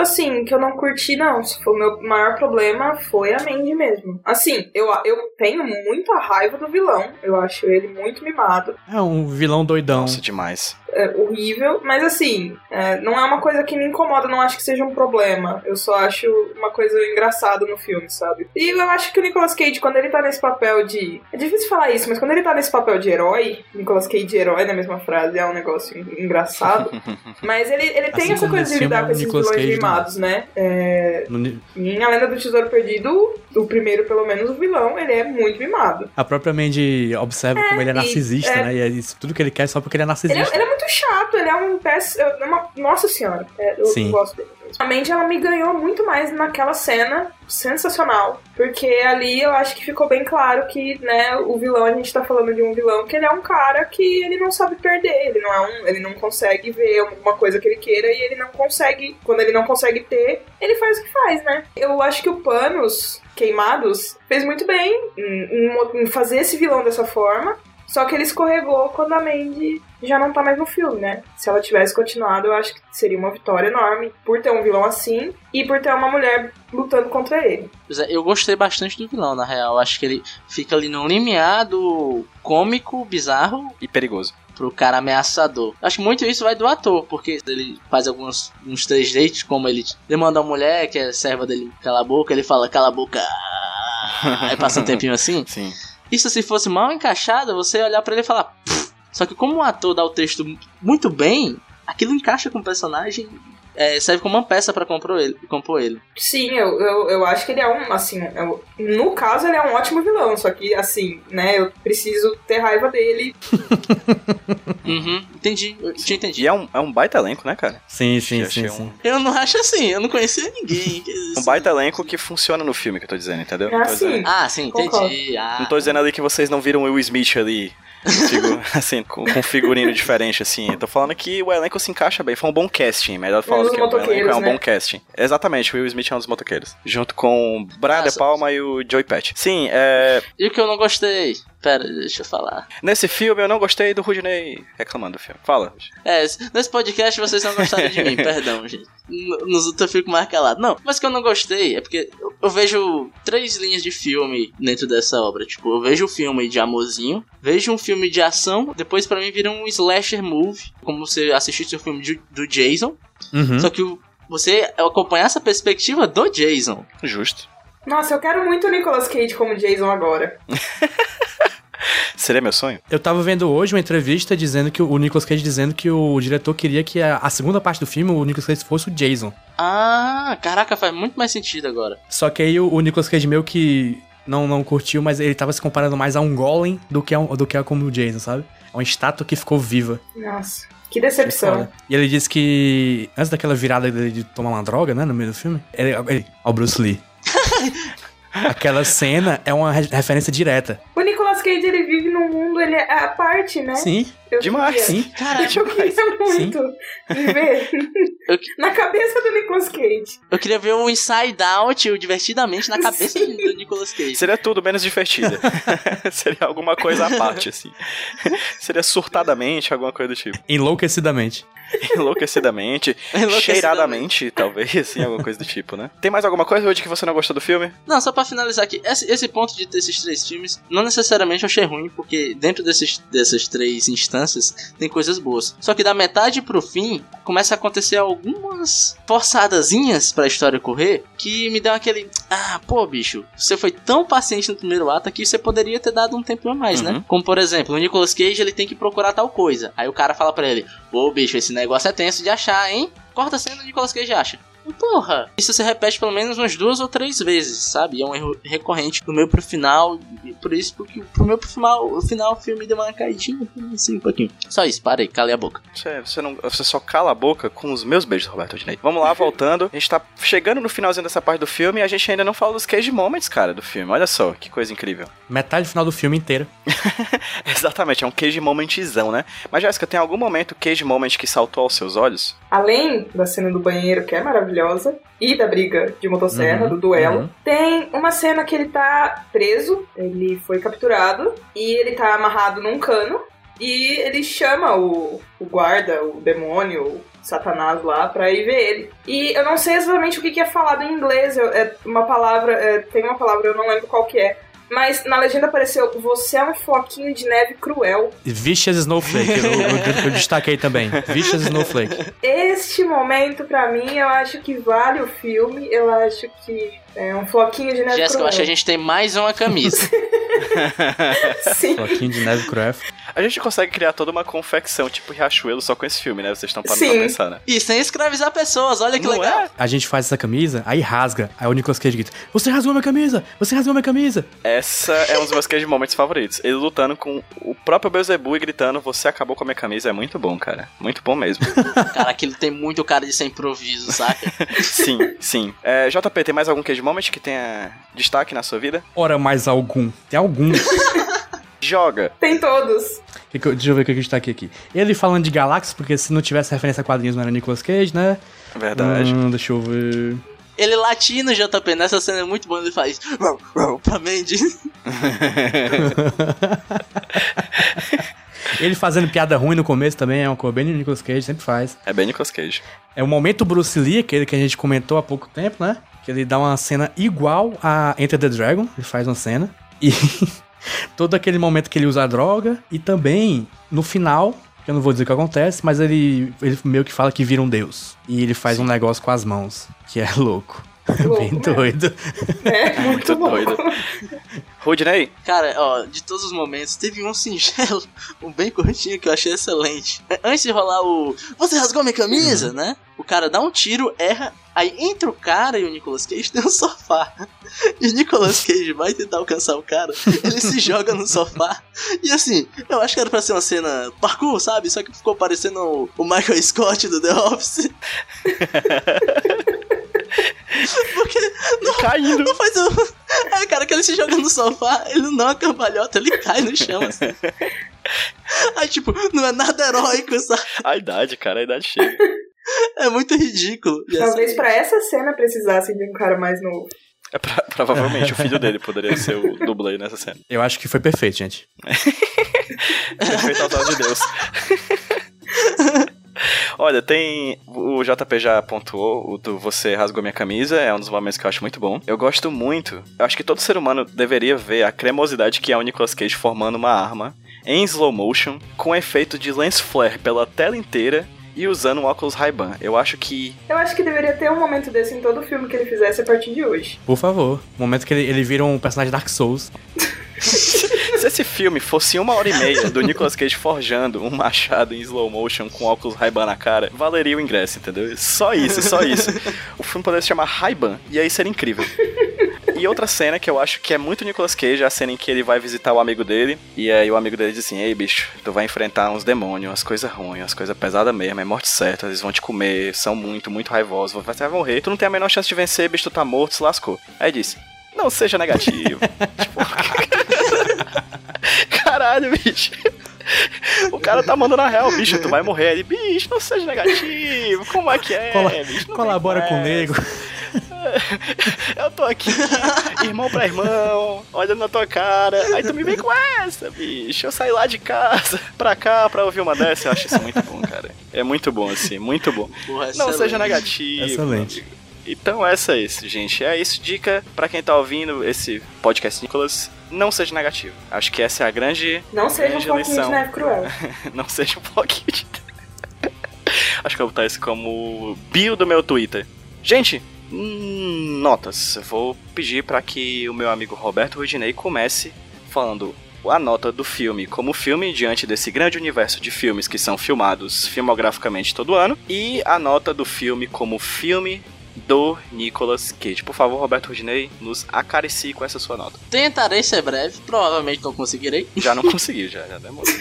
assim, que eu não curti, não. Se for o meu maior problema, foi a Mandy mesmo. Assim, eu, eu tenho muita raiva do vilão. Eu acho ele muito mimado. É um vilão doidão. Nossa, demais. É horrível. Mas, assim, é, não é uma coisa que me incomoda. Não acho que seja um problema. Eu só acho uma coisa engraçada no filme, sabe? E eu acho que o Nicolas Cage, quando ele tá nesse papel de. É difícil falar isso, mas quando ele tá nesse papel de herói, Nicolas Cage de herói na mesma frase é um negócio en- engraçado. mas ele, ele tem Assim essa coisa filme lidar é com esses Nicolas vilões Cage mimados, né? É, No em A Lenda do Tesouro Perdido, o primeiro, pelo menos, o vilão, ele é muito mimado. A própria Mandy observa como ele é e- narcisista, é. né? E é isso tudo que ele quer só porque ele é Ele narcisista. é, ele é muito chato, ele é um péssimo. é uma- Nossa senhora, é, eu Sim. gosto dele. A Mandy, ela me ganhou muito mais naquela cena sensacional. Porque ali eu acho que ficou bem claro que, né, o vilão, a gente tá falando de um vilão que ele é um cara que ele não sabe perder. Ele não é um. Ele não consegue ver alguma coisa que ele queira e ele não consegue. Quando ele não consegue ter, ele faz o que faz, né? Eu acho que o Panos. Queimados fez muito bem em, em fazer esse vilão dessa forma. Só que ele escorregou quando a Mandy já não tá mais no filme, né? Se ela tivesse continuado, eu acho que seria uma vitória enorme por ter um vilão assim e por ter uma mulher lutando contra ele. Pois é, Eu gostei bastante do vilão, na real. Acho que ele fica ali no limiar do cômico, bizarro, E perigoso. pro cara ameaçador. Acho que muito isso vai do ator, porque ele faz alguns uns três dates, como ele demanda uma mulher que é serva dele cala a boca, ele fala cala a boca. Aí passa um tempinho assim. Sim. Isso se fosse mal encaixado, você ia olhar pra ele e falar. "Pff". Só que como o ator dá o texto muito bem, aquilo encaixa com o personagem. É, serve como uma peça pra compor ele. Compor ele. Sim, eu, eu, eu acho que ele é um, assim, eu- no caso ele é um ótimo vilão, só que, assim, né, eu preciso ter raiva dele. Uhum, entendi. Eu te entendi. E é um, é um baita elenco, né, cara? Sim, sim, Achei sim, um- sim. Eu não acho assim, eu não conhecia ninguém. Um baita elenco que funciona no filme que eu tô dizendo, entendeu? Ah, Não tô sim. dizendo- Ah, sim, entendi. Ah, Não tô dizendo ali que vocês não viram o Will Smith ali Assim, com, com figurino diferente, assim. Eu tô falando que o elenco se encaixa bem. Foi um bom casting. Melhor falando que o elenco é motoqueiros, um né? bom casting. Exatamente, o Will Smith é um dos motoqueiros. Junto com o Brian De Nossa. Palma e o Joey Patch. Sim, é, E o que eu não gostei? Pera, deixa eu falar. nesse filme eu não gostei do Rudney reclamando do filme. Fala. É, nesse podcast vocês não gostaram de mim, perdão, gente. Nos outros eu fico mais calado. Não, mas o que eu não gostei é porque eu, eu vejo três linhas de filme dentro dessa obra. Tipo, eu vejo o filme de amorzinho, vejo um filme de ação, depois pra mim vira um slasher movie, como você assistisse o filme de- do Jason. Uhum. Só que o- você acompanhar essa perspectiva do Jason. Justo. Nossa, eu quero muito o Nicolas Cage como Jason agora. Seria meu sonho? Eu tava vendo hoje uma entrevista dizendo que o Nicolas Cage dizendo que o diretor queria que a, a segunda parte do filme o Nicolas Cage fosse o Jason. Ah, caraca, faz muito mais sentido agora. Só que aí o, o Nicolas Cage meio que não, não curtiu, mas ele tava se comparando mais a um golem do que a, um- do que a como o Jason, sabe? É uma estátua que ficou viva. Nossa, que decepção. E ele disse que antes daquela virada dele de tomar uma droga, né, no meio do filme, ele, ele ó, o Bruce Lee. Aquela cena é uma re- referência direta. O Nicolas Cage, ele vive num mundo, ele é a parte, né? Sim, Eu Demais. queria- sim. Caraca, Eu queria muito viver Eu- na cabeça do Nicolas Cage. eu queria ver o Inside Out, o divertidamente, na cabeça Sim. do Nicolas Cage. Seria tudo menos divertida. Seria alguma coisa à parte, assim. Seria surtadamente, alguma coisa do tipo. Enlouquecidamente. Enlouquecidamente, Enlouquecidamente. cheiradamente, talvez, assim, alguma coisa do tipo, né? Tem mais alguma coisa hoje que você não gostou do filme? Não, só pra finalizar aqui, esse, esse ponto de ter esses três filmes, não necessariamente eu achei ruim, porque dentro desses, dessas três instâncias tem coisas boas. Só que da metade pro fim, começa a acontecer algumas forçadazinhas pra história correr, que me dão aquele, ah, pô, bicho, você foi tão paciente no primeiro ato que você poderia ter dado um tempo a mais, Uhum. né? Como, por exemplo, o Nicolas Cage, ele tem que procurar tal coisa. Aí o cara fala pra ele, pô, bicho, esse negócio é tenso de achar, hein? Corta a cena, o Nicolas Cage acha. E, Porra, isso se repete pelo menos umas duas ou três vezes, sabe? É um erro recorrente do meio pro final. E por isso, porque pro meu pro final, o final o filme deu uma caidinha, assim, um pouquinho. Só isso, parei, calei a boca. Você, você, não, você só cala a boca com os meus beijos, Roberto Dinei. Vamos lá, voltando. A gente tá chegando no finalzinho dessa parte do filme e a gente ainda não fala dos cage moments, cara, do filme. Olha só, que coisa incrível. Metade do final do filme inteiro. Exatamente, é um cage momentzão, né? Mas, Jéssica, tem algum momento cage moment que saltou aos seus olhos? Além da cena do banheiro, que é maravilhosa, e da briga de motosserra, Uhum, do duelo, uhum. tem uma cena que ele tá preso, ele foi capturado, e ele tá amarrado num cano, e ele chama o, o guarda, o demônio, o Satanás lá, pra ir ver ele. E eu não sei exatamente o que, que é falado em inglês, eu- é uma palavra, é, tem uma palavra, eu não lembro qual que é. Mas na legenda apareceu, você é um floquinho de neve cruel. Vicious Snowflake, eu, eu- eu destaquei também. Vicious Snowflake. Este momento, pra mim, eu acho que vale o filme. Eu acho que é um floquinho de neve Jéssica, eu acho que a gente tem mais uma camisa. Sim. Floquinho de neve cruel. A gente consegue criar toda uma confecção, tipo Riachuelo, só com esse filme, né? Vocês estão parando Sim. pra pensar, né? e sem escravizar pessoas, olha que Não legal. é? A gente faz essa camisa, aí rasga. Aí o Nicolas Cage grita: Você rasgou minha camisa! Você rasgou minha camisa! Essa é um dos meus cage moments favoritos. Ele lutando com o próprio Beelzebub e gritando, você acabou com a minha camisa. É muito bom, cara. Muito bom mesmo. Cara, aquilo tem muito cara de ser improviso, saca? sim, sim. É, JP, tem mais algum cage moment que tenha destaque na sua vida? Ora, mais algum. Tem algum. Joga. Tem todos. Que que eu- Deixa eu ver o que a gente tá aqui, aqui. Ele falando de galáxias, porque se não tivesse referência a quadrinhos não era Nicolas Cage, né? Verdade. Hum, deixa eu ver. Ele latino, JP, nessa cena é muito bom, ele faz "Rau, rau", pra Mandy. Ele fazendo piada ruim no começo também é uma coisa bem Nicolas Cage, sempre faz. É bem Nicolas Cage. É o momento Bruce Lee, aquele que a gente comentou há pouco tempo, né? Que ele dá uma cena igual a Enter the Dragon, ele faz uma cena. E todo aquele momento que ele usa a droga. E também, no final, que eu não vou dizer o que acontece, mas ele, ele meio que fala que vira um deus. E ele faz um negócio com as mãos, que é louco. Louco, Bem né? doido. É, muito, doido. Rudney, Cara, ó, de todos os momentos, teve um singelo, um bem curtinho que eu achei excelente. É, Antes de rolar o. Você rasgou minha camisa, né? O cara dá um tiro, erra. Aí entre o cara e o Nicolas Cage tem um sofá. E o Nicolas Cage vai tentar alcançar o cara, ele se joga no sofá. E assim, eu acho que era pra ser uma cena parkour, sabe? Só que ficou parecendo o, o Michael Scott do The Office. Porque caindo. não faz o. É, cara, que ele se joga no sofá, ele não dá uma cambalhota, ele cai no chão, assim. Aí, tipo, não é nada heróico, sabe? A idade, cara, a idade chega. É muito ridículo. Essa- Talvez pra essa cena precisassem de um cara mais novo. É pra- provavelmente o filho dele poderia ser o dublê nessa cena. Eu acho que foi perfeito, gente. Respeito ao tal de Deus. Olha, tem. O JP já pontuou, o do Você Rasgou Minha Camisa, é um dos momentos que eu acho muito bom. Eu gosto muito. Eu acho que todo ser humano deveria ver a cremosidade que é o Nicolas Cage formando uma arma em slow motion, com efeito de lens flare pela tela inteira e usando um óculos Ray-Ban. Eu acho que. Eu acho que deveria ter um momento desse em todo filme que ele fizesse a partir de hoje. Por favor. Momento que ele, ele vira um personagem Dark Souls. Se esse filme fosse uma hora e meia do Nicolas Cage forjando um machado em slow motion com óculos Ray-Ban na cara, valeria o ingresso, entendeu? Só isso, só isso. O filme poderia se chamar Ray-Ban, e aí seria incrível. E outra cena que eu acho que é muito Nicolas Cage é a cena em que ele vai visitar o amigo dele, e aí o amigo dele diz assim, ei bicho, tu vai enfrentar uns demônios, umas coisas ruins, umas coisas pesadas mesmo, é morte certa, eles vão te comer, são muito, muito raivosos, você vai morrer, tu não tem a menor chance de vencer, bicho, tu tá morto, se lascou. Aí disse, não seja negativo. Caralho, bicho. O cara tá mandando a real, bicho, tu vai morrer. Ele, bicho, não seja negativo. Como é que é, Cola- bicho? Colabora com o nego. Eu tô aqui, irmão pra irmão, olhando na tua cara. Aí tu me vem com essa, bicho. Eu saí lá de casa pra cá pra ouvir uma dessa. Eu acho isso muito bom, cara. É muito bom, assim, muito bom. Porra, Não seja negativo. Excelente. Então essa é isso, gente. É isso. Dica pra quem tá ouvindo esse podcast, Nicolas. Não seja negativo. Acho que essa é a grande. Não seja um grande pouquinho de lição. neve cruel. Não seja um pouquinho de. Acho que eu vou botar isso como bio do meu Twitter. Gente, hum, notas. Eu vou pedir pra que o meu amigo Roberto Rudinei comece falando a nota do filme como filme diante desse grande universo de filmes que são filmados filmograficamente todo ano e a nota do filme como filme do Nicolas Cage. Por favor, Roberto Rudinei, nos acaricie com essa sua nota. Tentarei ser breve, provavelmente não conseguirei. Já não consegui, já, já demorou.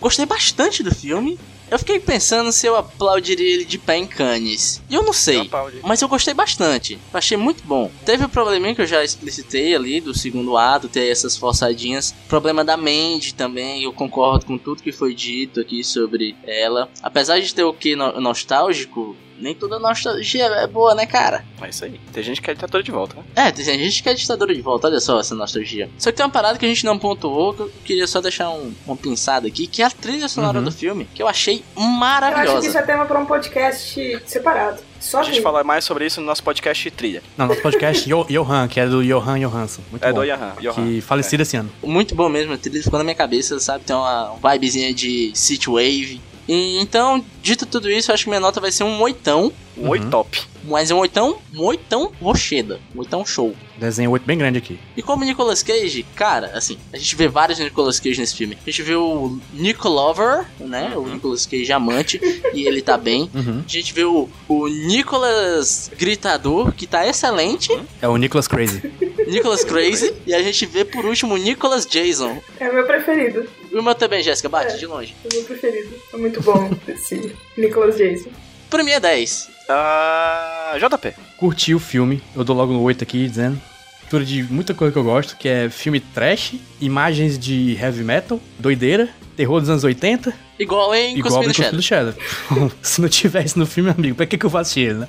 Gostei bastante do filme. Eu fiquei pensando se eu aplaudiria ele de pé em Cannes. E eu não sei. Aplaude. Mas eu gostei bastante. Achei muito bom. Teve o probleminha que eu já explicitei ali do segundo ato, ter essas forçadinhas. Problema da Mandy também. Eu concordo com tudo que foi dito aqui sobre ela. Apesar de ter o que no- nostálgico, nem toda nostalgia é boa, né, cara? É isso aí. Tem gente que quer ditadura de volta, né? É, tem gente que é ditadura de volta, olha só essa nostalgia. Só que tem uma parada que a gente não pontuou, que eu queria só deixar um, uma pinçada aqui, que é a trilha sonora Uhum. do filme, que eu achei Eu acho que maravilhosa. isso é tema pra um podcast separado. Só A gente que fala mais sobre isso no nosso podcast Trilha. Não, nosso podcast Yo- Johan, que é do Johan Johansson. Muito É bom. do Johan. Johan. Que falecido esse ano. Muito bom mesmo, a trilha ficou na minha cabeça, sabe? Tem uma vibezinha de City Wave. E, então, dito tudo isso, eu acho que minha nota vai ser um oitão. Um top. Mas é um oitão, um oitão rocheda. Um oitão show. Desenho 8 bem grande aqui. E como Nicolas Cage, cara, assim, a gente vê vários Nicolas Cage nesse filme. A gente vê o Nico Lover, né? O Nicolas Cage amante, e ele tá bem. Uhum. A gente vê o, o Nicolas Gritador, que tá excelente. É o Nicolas Crazy. Nicolas Crazy. e a gente vê por último o Nicolas Jason. é o meu preferido. E o meu também, Jéssica, bate É. de longe. É o meu preferido. É muito bom esse Nicolas Jason. Pra mim é 10. Ah, JP. Curti o filme. Eu dou logo no 8 aqui, dizendo. Mistura de muita coisa que eu gosto, que é filme trash, imagens de heavy metal, doideira, terror dos anos 80 Igual em Cuspir Goblin no Cuspido Shadow. Shadow. Se não tivesse no filme, amigo, pra que, que eu vou assistir ele, né?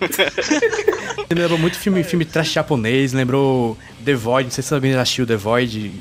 Ele lembrou muito filme, filme trash japonês, lembrou The Void, não sei se alguém já assistiu The Void,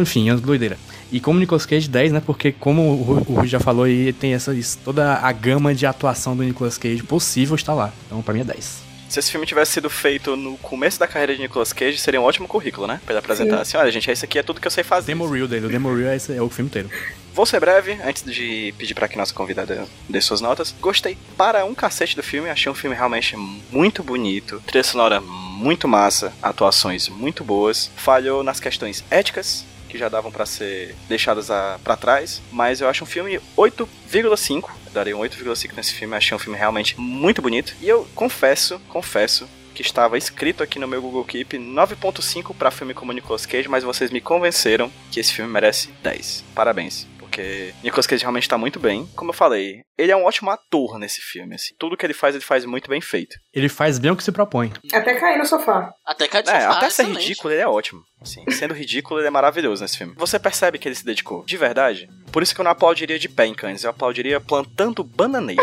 enfim, é uma doideira. E como Nicolas Cage 10, né? Porque como o Ru- o Rui já falou aí, tem essa, isso- toda a gama de atuação do Nicolas Cage possível está lá. Então pra mim é 10. Se esse filme tivesse sido feito no começo da carreira de Nicolas Cage, seria um ótimo currículo, né? Pra ele apresentar Sim. assim, olha, gente, esse aqui é tudo que eu sei O fazer. demo reel dele, o demo reel é, esse- é o filme inteiro. Vou ser breve, antes de pedir pra que nossa convidada dê suas notas. Gostei para um cacete do filme, achei um filme realmente muito bonito, trilha sonora muito massa, atuações muito boas. Falhou nas questões éticas, que já davam pra ser deixadas a, pra trás, mas eu acho um filme 8,5. Eu Darei um 8,5 nesse filme, achei um filme realmente muito bonito. E eu confesso, confesso que estava escrito aqui no meu Google Keep 9.5 para filme como Nicolas Cage, mas vocês me convenceram que esse filme merece 10. Parabéns. Porque Nicolas Cage realmente tá muito bem. Como eu falei, ele é um ótimo ator nesse filme, assim. Tudo que ele faz, ele faz muito bem feito. Ele faz bem o que se propõe. Até cair no sofá. Até cá de É, sofá, até ser excelente. ridículo, ele é ótimo. Assim, sendo ridículo, ele é maravilhoso nesse filme. Você percebe que ele se dedicou, de verdade. Por isso que eu não aplaudiria de pé em Cannes, eu aplaudiria plantando bananeira.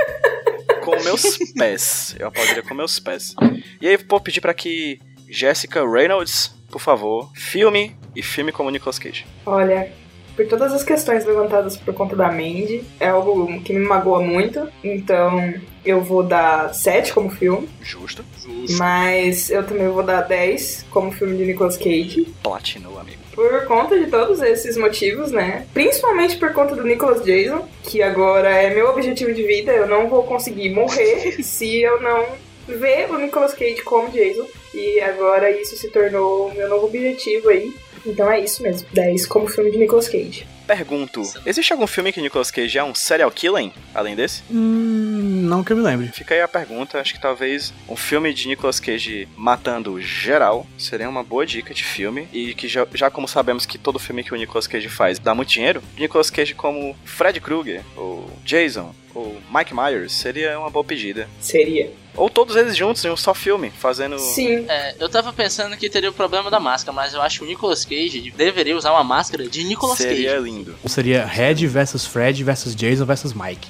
com meus pés. Eu aplaudiria com meus pés. E aí, vou pedir pra que Jessica Reynolds, por favor, filme e filme como Nicolas Cage. Olha, por todas as questões levantadas por conta da Mandy, é algo que me magoa muito. Então eu vou dar 7 como filme, Justo. mas eu também vou dar 10 como filme de Nicolas Cage. Platinou, amigo. Por conta de todos esses motivos, né? Principalmente por conta do Nicolas Jason, que agora é meu objetivo de vida. Eu não vou conseguir morrer se eu não ver o Nicolas Cage como Jason. E agora isso se tornou o meu novo objetivo aí. Então é isso mesmo. 10 como filme de Nicolas Cage. Pergunto, existe algum filme que Nicolas Cage é um serial killer, além desse? Hum, não que eu me lembre. Fica aí a pergunta, acho que talvez um filme de Nicolas Cage matando geral seria uma boa dica de filme. E que já, já como sabemos que todo filme que o Nicolas Cage faz dá muito dinheiro, Nicolas Cage como Fred Krueger, ou Jason, ou Mike Myers seria uma boa pedida. Seria. Ou todos eles juntos em um só filme, fazendo. Sim. É, eu tava pensando que teria o problema da máscara, mas eu acho que o Nicolas Cage deveria usar uma máscara de Nicolas Seria Cage. lindo. Seria Red versus Fred versus Jason versus Mike.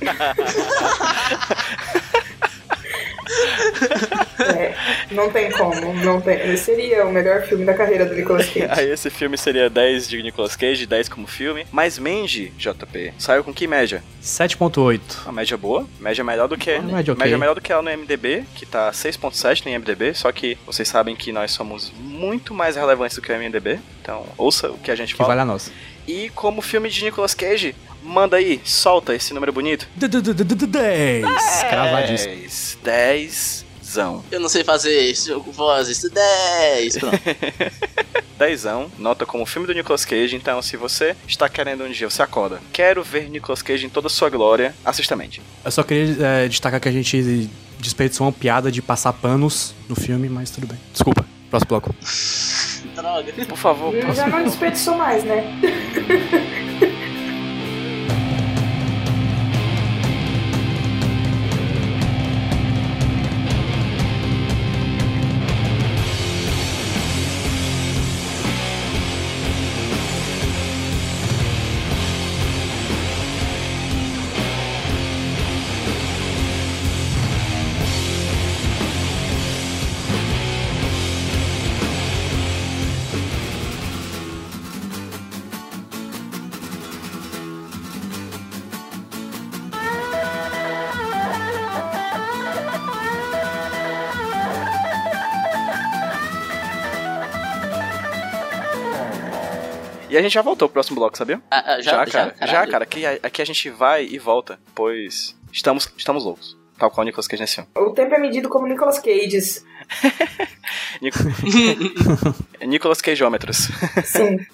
É, não tem como. Não tem. Esse seria o melhor filme da carreira do Nicolas Cage. Aí esse filme seria 10 de Nicolas Cage, 10 como filme. Mas Mandy, JP, saiu com que média? 7.8. Uma média boa, média melhor do que. Uma média ok. melhor do que ela no MDB, que tá 6.7 no IMDB, só que vocês sabem que nós somos muito mais relevantes do que o MDB. Então, ouça o que a gente Que fala. vale a nossa. E como filme de Nicolas Cage, manda aí, solta esse número bonito. 10. Cravadíssimo. 10. 10. Zão. Eu não sei fazer esse jogo com vozes. 10. Pronto. Dezão, nota como filme do Nicolas Cage, então se você está querendo um dia, você acorda, quero ver Nicolas Cage em toda a sua glória, assista Mandy. Eu só queria é, destacar que a gente desperdiçou uma piada de passar panos no filme, mas tudo bem. Desculpa. Próximo bloco. Droga. Por favor, Já próximo. não desperdiçou mais, né? a gente já voltou pro próximo bloco, sabia? Ah, ah, já, cara. Já, caralho. cara. Aqui, aqui a gente vai e volta, pois estamos, estamos loucos. Tal qual o Nicolas Cage nesse filme. O tempo é medido como Nicolas Cages. Nico... Nicolas Cageômetros. Sim.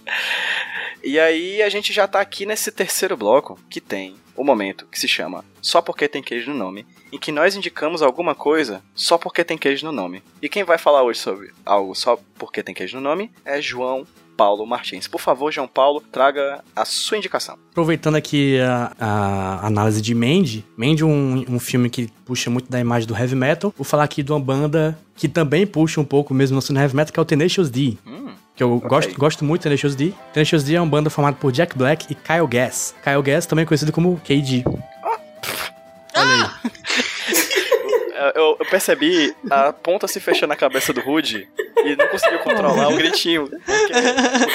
E aí a gente já tá aqui nesse terceiro bloco que tem o momento que se chama Só Porque Tem Queijo no Nome, em que nós indicamos alguma coisa só porque tem queijo no nome. E quem vai falar hoje sobre algo só porque tem queijo no nome é João Paulo Martins. Por favor, João Paulo, traga a sua indicação. Aproveitando aqui a, a análise de Mandy, Mandy é um, um filme que puxa muito da imagem do heavy metal. Vou falar aqui de uma banda que também puxa um pouco mesmo no heavy metal, que é o Tenacious D. Hum, Que eu gosto, gosto muito do Tenacious D. Tenacious D é uma banda formada por Jack Black e Kyle Gass. Kyle Gass também conhecido como KD. Olha aí. Eu, eu percebi a ponta se fechando na cabeça do Rude e não conseguiu controlar o gritinho. Porque,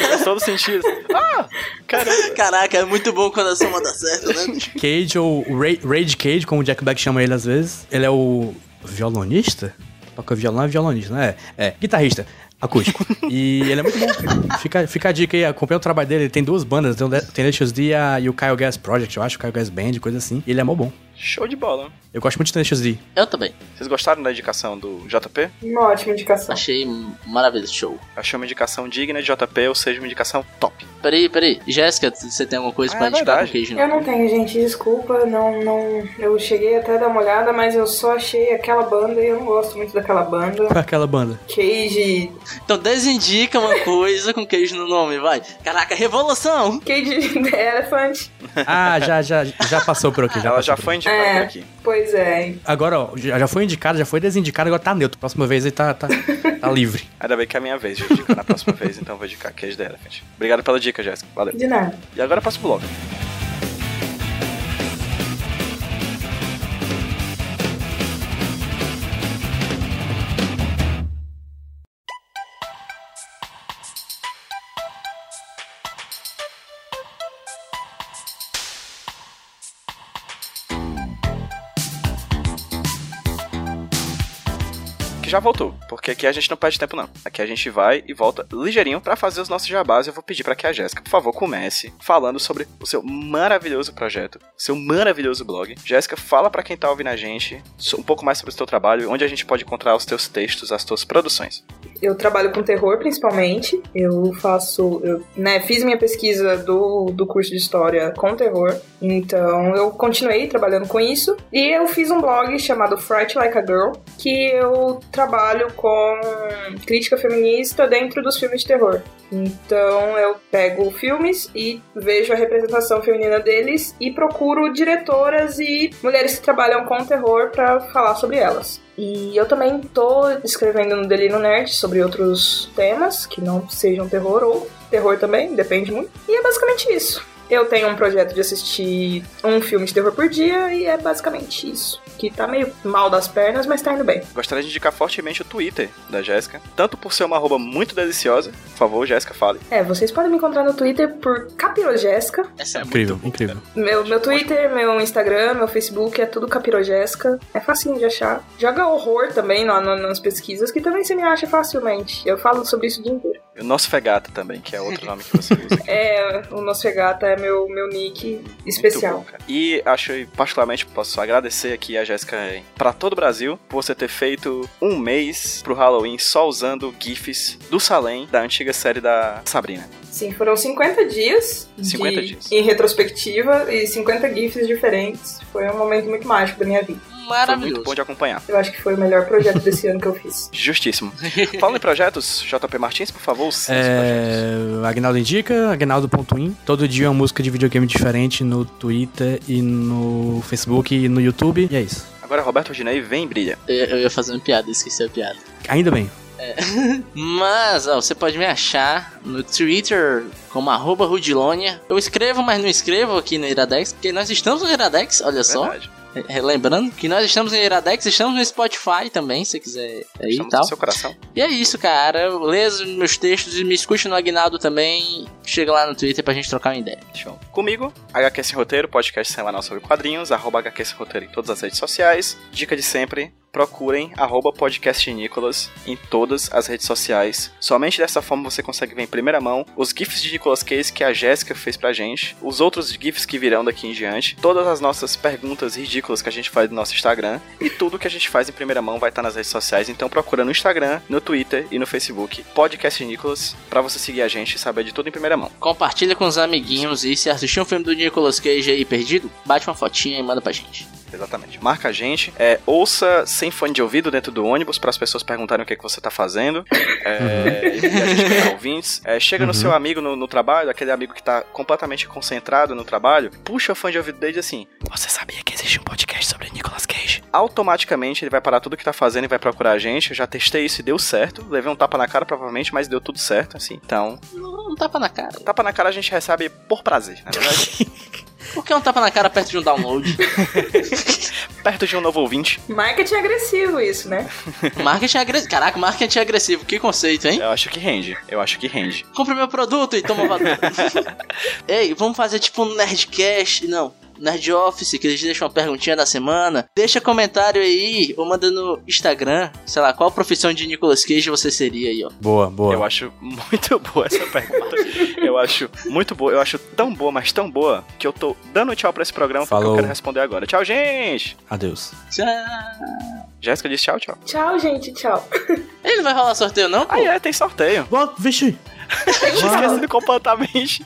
faz todo sentido. Ah! Caramba! Caraca, é muito bom quando a soma dá certo, né? Cage, ou Ra- Rage Cage, como o Jack Black chama ele às vezes. Ele é o violonista? Toca violão é violonista, né? É, é guitarrista. Acústico. e ele é muito bom. Fica, fica a dica aí, acompanha o trabalho dele. Ele tem duas bandas, tem o Tenacious D e a- e o Kyle Gas Project, eu acho, o Kyle Gas Band, coisa assim. E ele é mó bom. Show de bola. Eu gosto muito de Tenacious D. Eu também. Vocês gostaram da indicação do JP? Uma ótima indicação. Achei maravilhoso. Show. Achei uma indicação digna de JP, ou seja, uma indicação top. Peraí, peraí. Jéssica, você tem alguma coisa Ah, pra é indicar verdade. com queijo? Eu não tenho, gente, desculpa, não, não. Eu cheguei até a dar uma olhada, mas eu só achei aquela banda e eu não gosto muito daquela banda. Qual é aquela banda? Cage. Então desindica uma coisa com queijo no nome, vai. Caraca, revolução! Cage the Elephant. Ah, já, já, já passou por aqui. Já Ela já foi aqui. É. por aqui. Pois é. Agora, ó, já já foi indicado, já foi desindicado, agora tá neutro. Próxima vez ele tá, tá, tá livre. Ainda bem que é a minha vez de indicar na próxima vez, então vou indicar Cage the Elephant. Obrigado pela dica, Jéssica. Valeu. De nada. E agora passa pro bloco. Que já voltou, porque aqui a gente não perde tempo não. Aqui a gente vai e volta ligeirinho pra fazer os nossos jabás. Eu vou pedir pra que a Jéssica, por favor, comece falando sobre o seu maravilhoso projeto, seu maravilhoso blog. Jéssica, fala pra quem tá ouvindo a gente um pouco mais sobre o seu trabalho, onde a gente pode encontrar os teus textos, as tuas produções. Eu trabalho com terror principalmente. Eu faço. Eu né, fiz minha pesquisa do, do curso de história com terror. Então eu continuei trabalhando com isso. E eu fiz um blog chamado Fright Like a Girl, que eu trabalho com crítica feminista dentro dos filmes de terror. Então eu pego filmes e vejo a representação feminina deles e procuro diretoras e mulheres que trabalham com terror pra falar sobre elas. E eu também tô escrevendo no Delino Nerd sobre outros temas que não sejam terror ou terror também, depende muito. E é basicamente isso. Eu tenho um projeto de assistir um filme de terror por dia e é basicamente isso. Que tá meio mal das pernas, mas tá indo bem. Gostaria de indicar fortemente o Twitter da Jéssica, tanto por ser uma arroba muito deliciosa. Por favor, Jéssica, fale. É, vocês podem me encontrar no Twitter por Capirojéssica. Essa é Incrível, muito incrível. Meu, meu Twitter, meu Instagram, meu Facebook é tudo Capirojéssica. É facinho de achar. Joga horror também lá no- nas pesquisas, que também você me acha facilmente. Eu falo sobre isso o dia inteiro. O Nosso Fegata também, que é outro nome que você usa. É, o Nosfegata é meu, meu nick especial. bom. E acho, particularmente, posso agradecer aqui a Jéssica para todo o Brasil por você ter feito um mês pro Halloween só usando GIFs do Salem da antiga série da Sabrina. Sim, foram 50 dias. 50 de- dias. Em retrospectiva e 50 GIFs diferentes. Foi um momento muito mágico da minha vida. Foi maravilhoso. muito bom de acompanhar. Eu acho que foi o melhor projeto desse ano que eu fiz. Justíssimo. Falando em projetos, JP Martins, por favor, os projetos. É, Agnaldo Indica, agnaldo.in. Todo dia uma música de videogame diferente no Twitter e no Facebook e no YouTube. E é isso. Agora, Roberto Ginei, vem e brilha. Eu, eu ia fazer uma piada, esqueci a piada. Ainda bem. Mas, ó, você pode me achar no Twitter como arroba Rudilonia. Eu escrevo, mas não escrevo aqui no Iradex, porque nós estamos no Iradex, olha só. Verdade. Re- Relembrando que nós estamos no Iradex, estamos no Spotify também, se quiser aí e tal. seu coração. E é isso, cara. Leia os meus textos e me escute no Agnaldo também. Chega lá no Twitter pra gente trocar uma ideia. Show. Comigo, HQ Sem Roteiro, podcast semanal sobre quadrinhos, arroba HQ Sem Roteiro em todas as redes sociais. Dica de sempre, procurem arroba podcast Nicolas em todas as redes sociais. Somente dessa forma você consegue ver em primeira mão os GIFs de Nicolas Case que a Jéssica fez pra gente, os outros GIFs que virão daqui em diante, todas as nossas perguntas ridículas que a gente faz no nosso Instagram e tudo que a gente faz em primeira mão vai estar nas redes sociais. Então procura no Instagram, no Twitter e no Facebook Podcast Nicolas pra você seguir a gente e saber de tudo em primeira mão. Compartilha com os amiguinhos e se assistir um filme do Nicolas Cage aí perdido, bate uma fotinha e manda pra gente. Exatamente. Marca a gente. É, ouça sem fone de ouvido dentro do ônibus para as pessoas perguntarem o que, é que você tá fazendo. É, e a gente ouvintes. É, chega no Uhum. seu amigo no, no trabalho, aquele amigo que tá completamente concentrado no trabalho, puxa o fone de ouvido dele e diz assim: Você sabia que existe um podcast sobre Nicolas Cage? Automaticamente ele vai parar tudo que tá fazendo e vai procurar a gente. Eu já testei isso e deu certo. Levei um tapa na cara, provavelmente, mas deu tudo certo, assim. Então, Um tapa na cara. tapa na cara a gente recebe por prazer, na verdade. Por que um tapa na cara perto de um download? Perto de um novo ouvinte. Marketing agressivo isso, né? marketing agressivo. Caraca, marketing agressivo. Que conceito, hein? Eu acho que rende. Eu acho que rende. Compre meu produto e toma valor. Ei, vamos fazer tipo um Nerdcast. Não. Nerd Office, que eles deixam uma perguntinha da semana. Deixa comentário aí, ou manda no Instagram, sei lá, qual profissão de Nicolas Cage você seria aí, ó. Boa, boa. Eu acho muito boa essa pergunta. eu acho muito boa. Eu acho tão boa, mas tão boa, que eu tô dando tchau pra esse programa porque Falou. eu quero responder agora. Tchau, gente! Adeus. Tchau. Jéssica disse tchau, tchau. Tchau, gente, tchau. Ele não vai rolar sorteio, não? Pô? Ah, é, tem sorteio. Bom, vixe. Eu tinha esquecido completamente.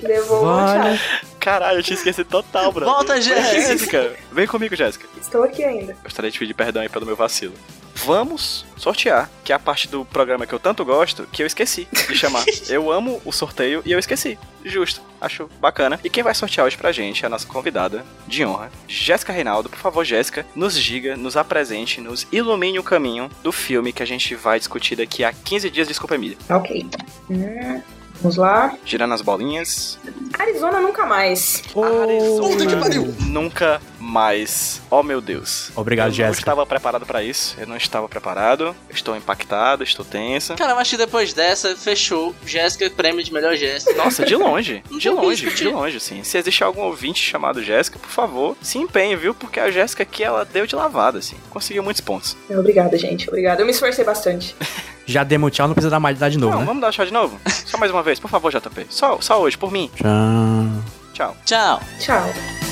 Devolva, Vale. Caralho, eu tinha esquecido total, bro. Volta, Jéssica. Jéssica. Vem comigo, Jéssica. Estou aqui ainda. Gostaria de pedir perdão aí pelo meu vacilo. Vamos sortear, que é a parte do programa que eu tanto gosto, que eu esqueci de chamar. eu amo o sorteio e eu esqueci. Justo, acho bacana. E quem vai sortear hoje pra gente é a nossa convidada de honra, Jéssica Reinaldo. Por favor, Jéssica, nos diga, nos apresente, nos ilumine o caminho do filme que a gente vai discutir daqui a 15 dias. Desculpa, Emília. Ok. Hum, vamos lá. Girando as bolinhas. Arizona nunca mais. Puta que pariu. Nunca mais. Oh, meu Deus. Obrigado, eu não Jéssica. estava preparado pra isso. Eu não estava preparado. Estou impactado, estou tensa. Cara, mas que depois dessa, fechou. Jéssica, prêmio de melhor Jéssica. Nossa, de longe. De longe, de longe, assim. Se existe algum ouvinte chamado Jéssica, por favor, se empenhe, viu? Porque a Jéssica aqui, ela deu de lavada, assim. Conseguiu muitos pontos. Obrigada, gente. Obrigada. Eu me esforcei bastante. Já demos tchau, não precisa dar mais dar de novo, não, né? vamos dar tchau de novo? Só mais uma vez, por favor, JP. Só, só hoje, por mim. Tchau. Tchau. Tchau. Tchau.